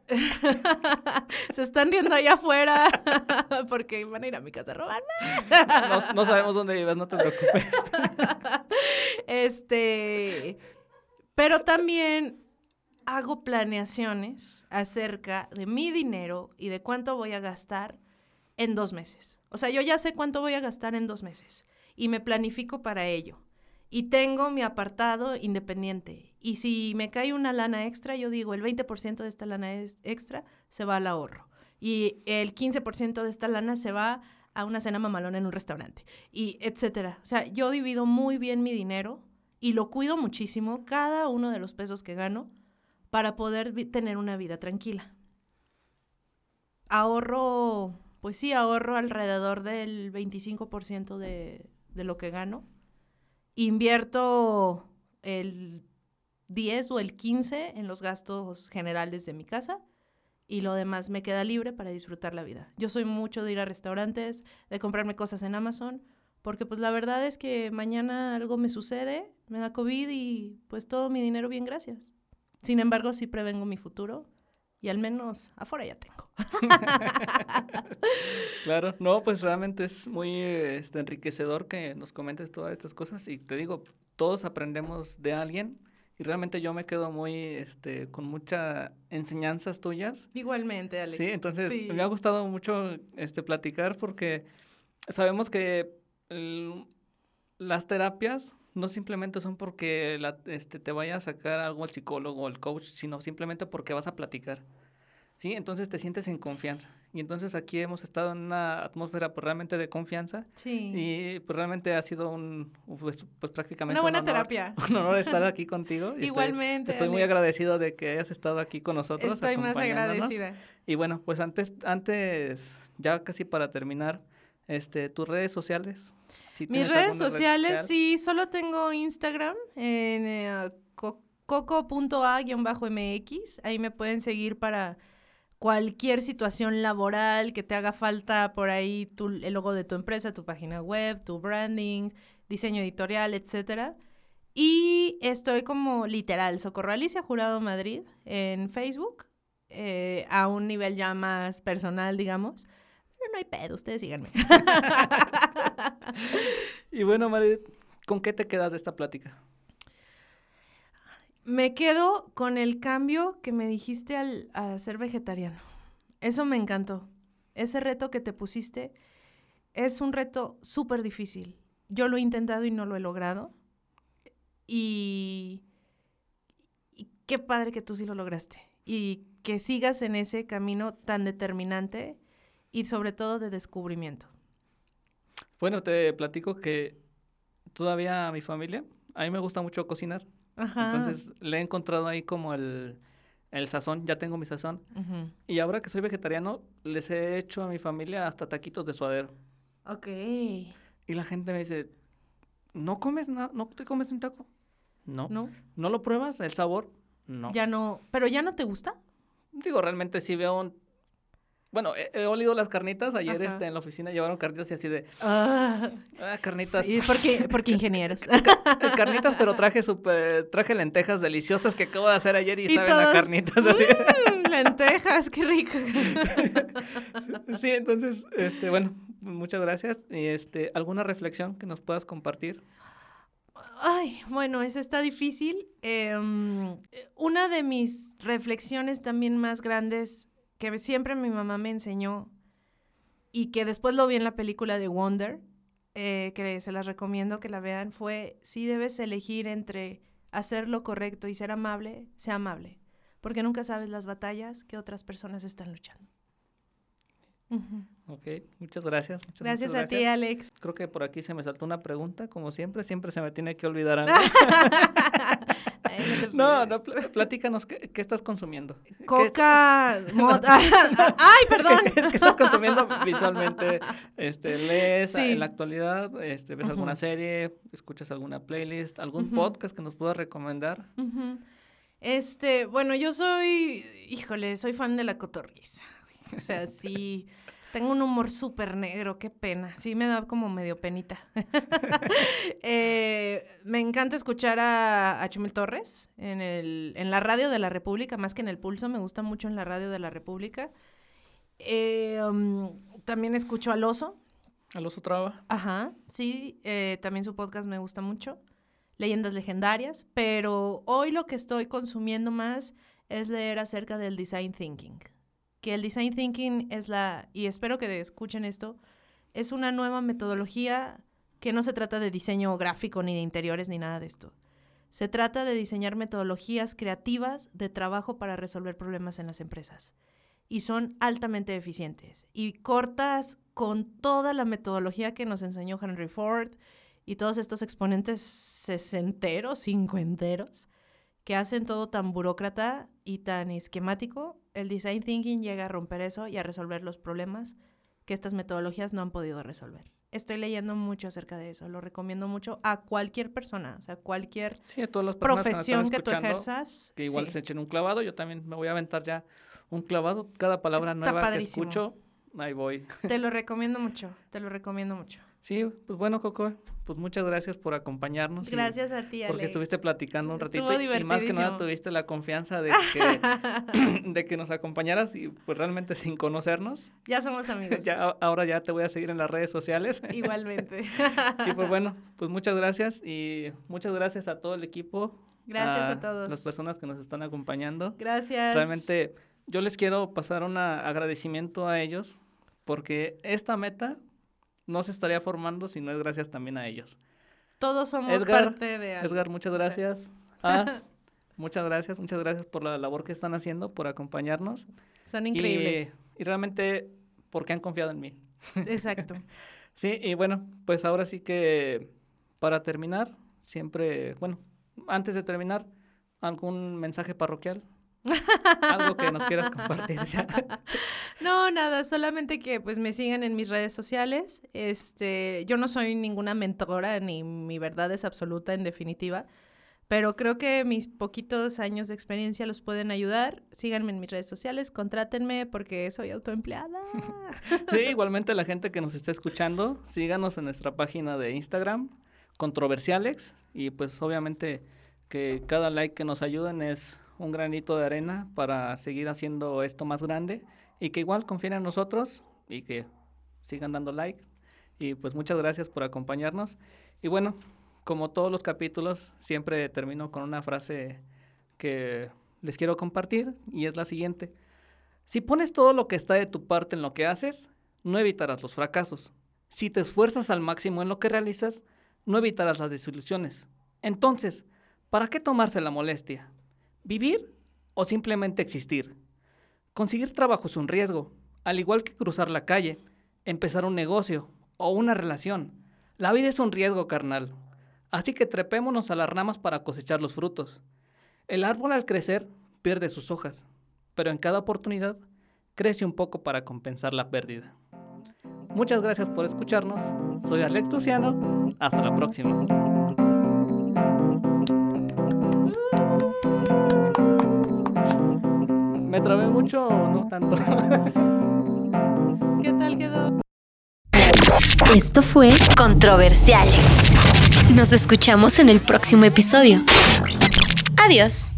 Se están riendo allá afuera porque van a ir a mi casa a robarme. No, no sabemos dónde vives, no te preocupes. Este, pero también hago planeaciones acerca de mi dinero y de cuánto voy a gastar en dos meses. O sea, yo ya sé cuánto voy a gastar en dos meses y me planifico para ello. Y tengo mi apartado independiente. Y si me cae una lana extra, yo digo, el 20% de esta lana es- extra se va al ahorro. Y el 15% de esta lana se va a una cena mamalona en un restaurante. Y etcétera. O sea, yo divido muy bien mi dinero y lo cuido muchísimo, cada uno de los pesos que gano, para poder tener una vida tranquila. Ahorro, pues sí, ahorro alrededor del 25% de, de lo que gano. Invierto el 10 o el 15 en los gastos generales de mi casa y lo demás me queda libre para disfrutar la vida. Yo soy mucho de ir a restaurantes, de comprarme cosas en Amazon, porque pues la verdad es que mañana algo me sucede, me da COVID y pues todo mi dinero bien, gracias. Sin embargo, sí prevengo mi futuro y al menos afuera ya tengo. Claro, no, pues realmente es muy este, enriquecedor que nos comentes todas estas cosas y te digo, todos aprendemos de alguien y realmente yo me quedo muy, este, con muchas enseñanzas tuyas. Igualmente, Alex. Sí, entonces Sí. me ha gustado mucho este, platicar porque sabemos que el- las terapias no simplemente son porque la- este, te vaya a sacar algo el psicólogo o el coach, sino simplemente porque vas a platicar. Sí, entonces te sientes en confianza. Y entonces aquí hemos estado en una atmósfera pues, realmente de confianza Sí. y pues realmente ha sido un, pues, pues prácticamente Una buena un honor, terapia. un honor estar aquí contigo. y estoy- Igualmente. Estoy muy agradecido de que hayas estado aquí con nosotros. Estoy más agradecida. Y bueno, pues antes, antes, ya casi para terminar, este, tus redes sociales. Si Mis redes red sociales, social. sí, solo tengo Instagram en eh, co- coco.a-mx. Ahí me pueden seguir para cualquier situación laboral que te haga falta por ahí tu, el logo de tu empresa, tu página web, tu branding, diseño editorial, etcétera. Y estoy como literal, Socorro Alicia Jurado Madrid en Facebook, eh, a un nivel ya más personal, digamos. Pero no hay pedo, ustedes síganme. Y bueno, Mari, ¿con qué te quedas de esta plática? Me quedo con el cambio que me dijiste al a ser vegetariano. Eso me encantó. Ese reto que te pusiste es un reto súper difícil. Yo lo he intentado y no lo he logrado. Y, y qué padre que tú sí lo lograste. Y que sigas en ese camino tan determinante y sobre todo de descubrimiento. Bueno, te platico que todavía a mi familia, a mí me gusta mucho cocinar. Ajá. Entonces le he encontrado ahí como el, el sazón, ya tengo mi sazón. Ujú. Y ahora que soy vegetariano, les he hecho a mi familia hasta taquitos de suadero. Ok. Y la gente me dice, ¿no comes nada? ¿No te comes un taco? No. ¿No? ¿No lo pruebas? ¿El sabor? No. Ya no. ¿Pero ya no te gusta? Digo, realmente sí veo un... Bueno, he, he olido las carnitas. Ayer este, en la oficina llevaron carnitas y así de... Ah. Ah, carnitas. Sí, porque, porque ingenieros. Carnitas, pero traje super, traje lentejas deliciosas que acabo de hacer ayer y, Y saben a todos, carnitas. así. Mm, lentejas, qué rico. Sí, entonces, este, bueno, muchas gracias. Y este, ¿alguna reflexión que nos puedas compartir? Ay, bueno, esa está difícil. Em, una de mis reflexiones también más grandes que siempre mi mamá me enseñó y que después lo vi en la película de Wonder, eh, que se las recomiendo que la vean, fue si debes elegir entre hacer lo correcto y ser amable, sea amable, porque nunca sabes las batallas que otras personas están luchando. Ujú. Ok, muchas gracias. muchas, Gracias muchas a ti, Alex. Creo que por aquí se me saltó una pregunta, como siempre, siempre se me tiene que olvidar algo. Ay, no No, pl- platícanos, ¿qué, qué estás consumiendo? ¿Qué- Coca, mota. Ay, perdón. ¿Qué, qué estás consumiendo visualmente? Este, ¿Lees Sí. en la actualidad? Este, ¿Ves alguna serie? ¿Escuchas alguna playlist? ¿Algún podcast que nos puedas recomendar? Este, bueno, yo soy, híjole, soy fan de la cotorriza. O sea, sí, Tengo un humor súper negro, qué pena. Sí, me da como medio penita. Eh, me encanta escuchar a, a Chumel Torres en, el, en la radio de la República, más que en el pulso. Me gusta mucho en la radio de la República. Eh, um, también escucho al oso. Al oso traba. Ajá, sí. eh, también su podcast me gusta mucho. Leyendas legendarias. Pero hoy lo que estoy consumiendo más es leer acerca del design thinking que el design thinking es la, y espero que escuchen esto, es una nueva metodología que no se trata de diseño gráfico ni de interiores ni nada de esto. Se trata de diseñar metodologías creativas de trabajo para resolver problemas en las empresas. Y son altamente eficientes y cortas con toda la metodología que nos enseñó Henry Ford y todos estos exponentes sesenteros, cincuenteros, que hacen todo tan burócrata y tan esquemático, el design thinking llega a romper eso y a resolver los problemas que estas metodologías no han podido resolver. Estoy leyendo mucho acerca de eso, lo recomiendo mucho a cualquier persona, o sea, cualquier Sí, a todas las personas profesión que, que, tú ejerzas. Que igual sí. se echen un clavado. Yo también me voy a aventar ya un clavado. Cada palabra Está nueva padrísimo. que escucho, ahí voy. Te lo recomiendo mucho, te lo recomiendo mucho. Sí, pues bueno, Coco, pues muchas gracias por acompañarnos. y Gracias a ti, Porque Alex. estuviste platicando un ratito y- más que nada tuviste la confianza de que, de que nos acompañaras y pues realmente sin conocernos. Ya somos amigos. Ya, ahora ya te voy a seguir en las redes sociales. Igualmente. y pues bueno, pues muchas gracias y muchas gracias a todo el equipo. Gracias a todos. Las personas que nos están acompañando. Gracias. Realmente yo les quiero pasar un agradecimiento a ellos porque esta meta no se estaría formando si no es gracias también a ellos. Todos somos Edgar, parte de algo. Edgar, muchas gracias. Az, muchas gracias, muchas gracias por la labor que están haciendo, por acompañarnos. Son Y, increíbles. y realmente porque han confiado en mí. Exacto. Sí, y bueno, pues ahora sí que para terminar, siempre, bueno, antes de terminar, algún mensaje parroquial. Algo que nos quieras compartir ya. No, nada, solamente que pues me sigan en mis redes sociales. Este, yo no soy ninguna mentora ni mi verdad es absoluta en definitiva, pero creo que mis poquitos años de experiencia los pueden ayudar. Síganme en mis redes sociales, contrátenme porque soy autoempleada. Sí, igualmente la gente que nos está escuchando, síganos en nuestra página de Instagram, Controversialex, y pues obviamente que cada like que nos ayuden es un granito de arena para seguir haciendo esto más grande y que igual confíen en nosotros y que sigan dando like. Y pues muchas gracias por acompañarnos. Y bueno, como todos los capítulos, siempre termino con una frase que les quiero compartir y es la siguiente. Si pones todo lo que está de tu parte en lo que haces, no evitarás los fracasos. Si te esfuerzas al máximo en lo que realizas, no evitarás las desilusiones. Entonces, ¿para qué tomarse la molestia? ¿Vivir o simplemente existir? Conseguir trabajo es un riesgo, al igual que cruzar la calle, empezar un negocio o una relación. La vida es un riesgo, carnal. Así que trepémonos a las ramas para cosechar los frutos. El árbol al crecer pierde sus hojas, pero en cada oportunidad crece un poco para compensar la pérdida. Muchas gracias por escucharnos. Soy Alex Luciano. Hasta la próxima. ¿Me trabé mucho o no tanto? ¿Qué tal quedó? Esto fue Controversiales. Nos escuchamos en el próximo episodio. Adiós.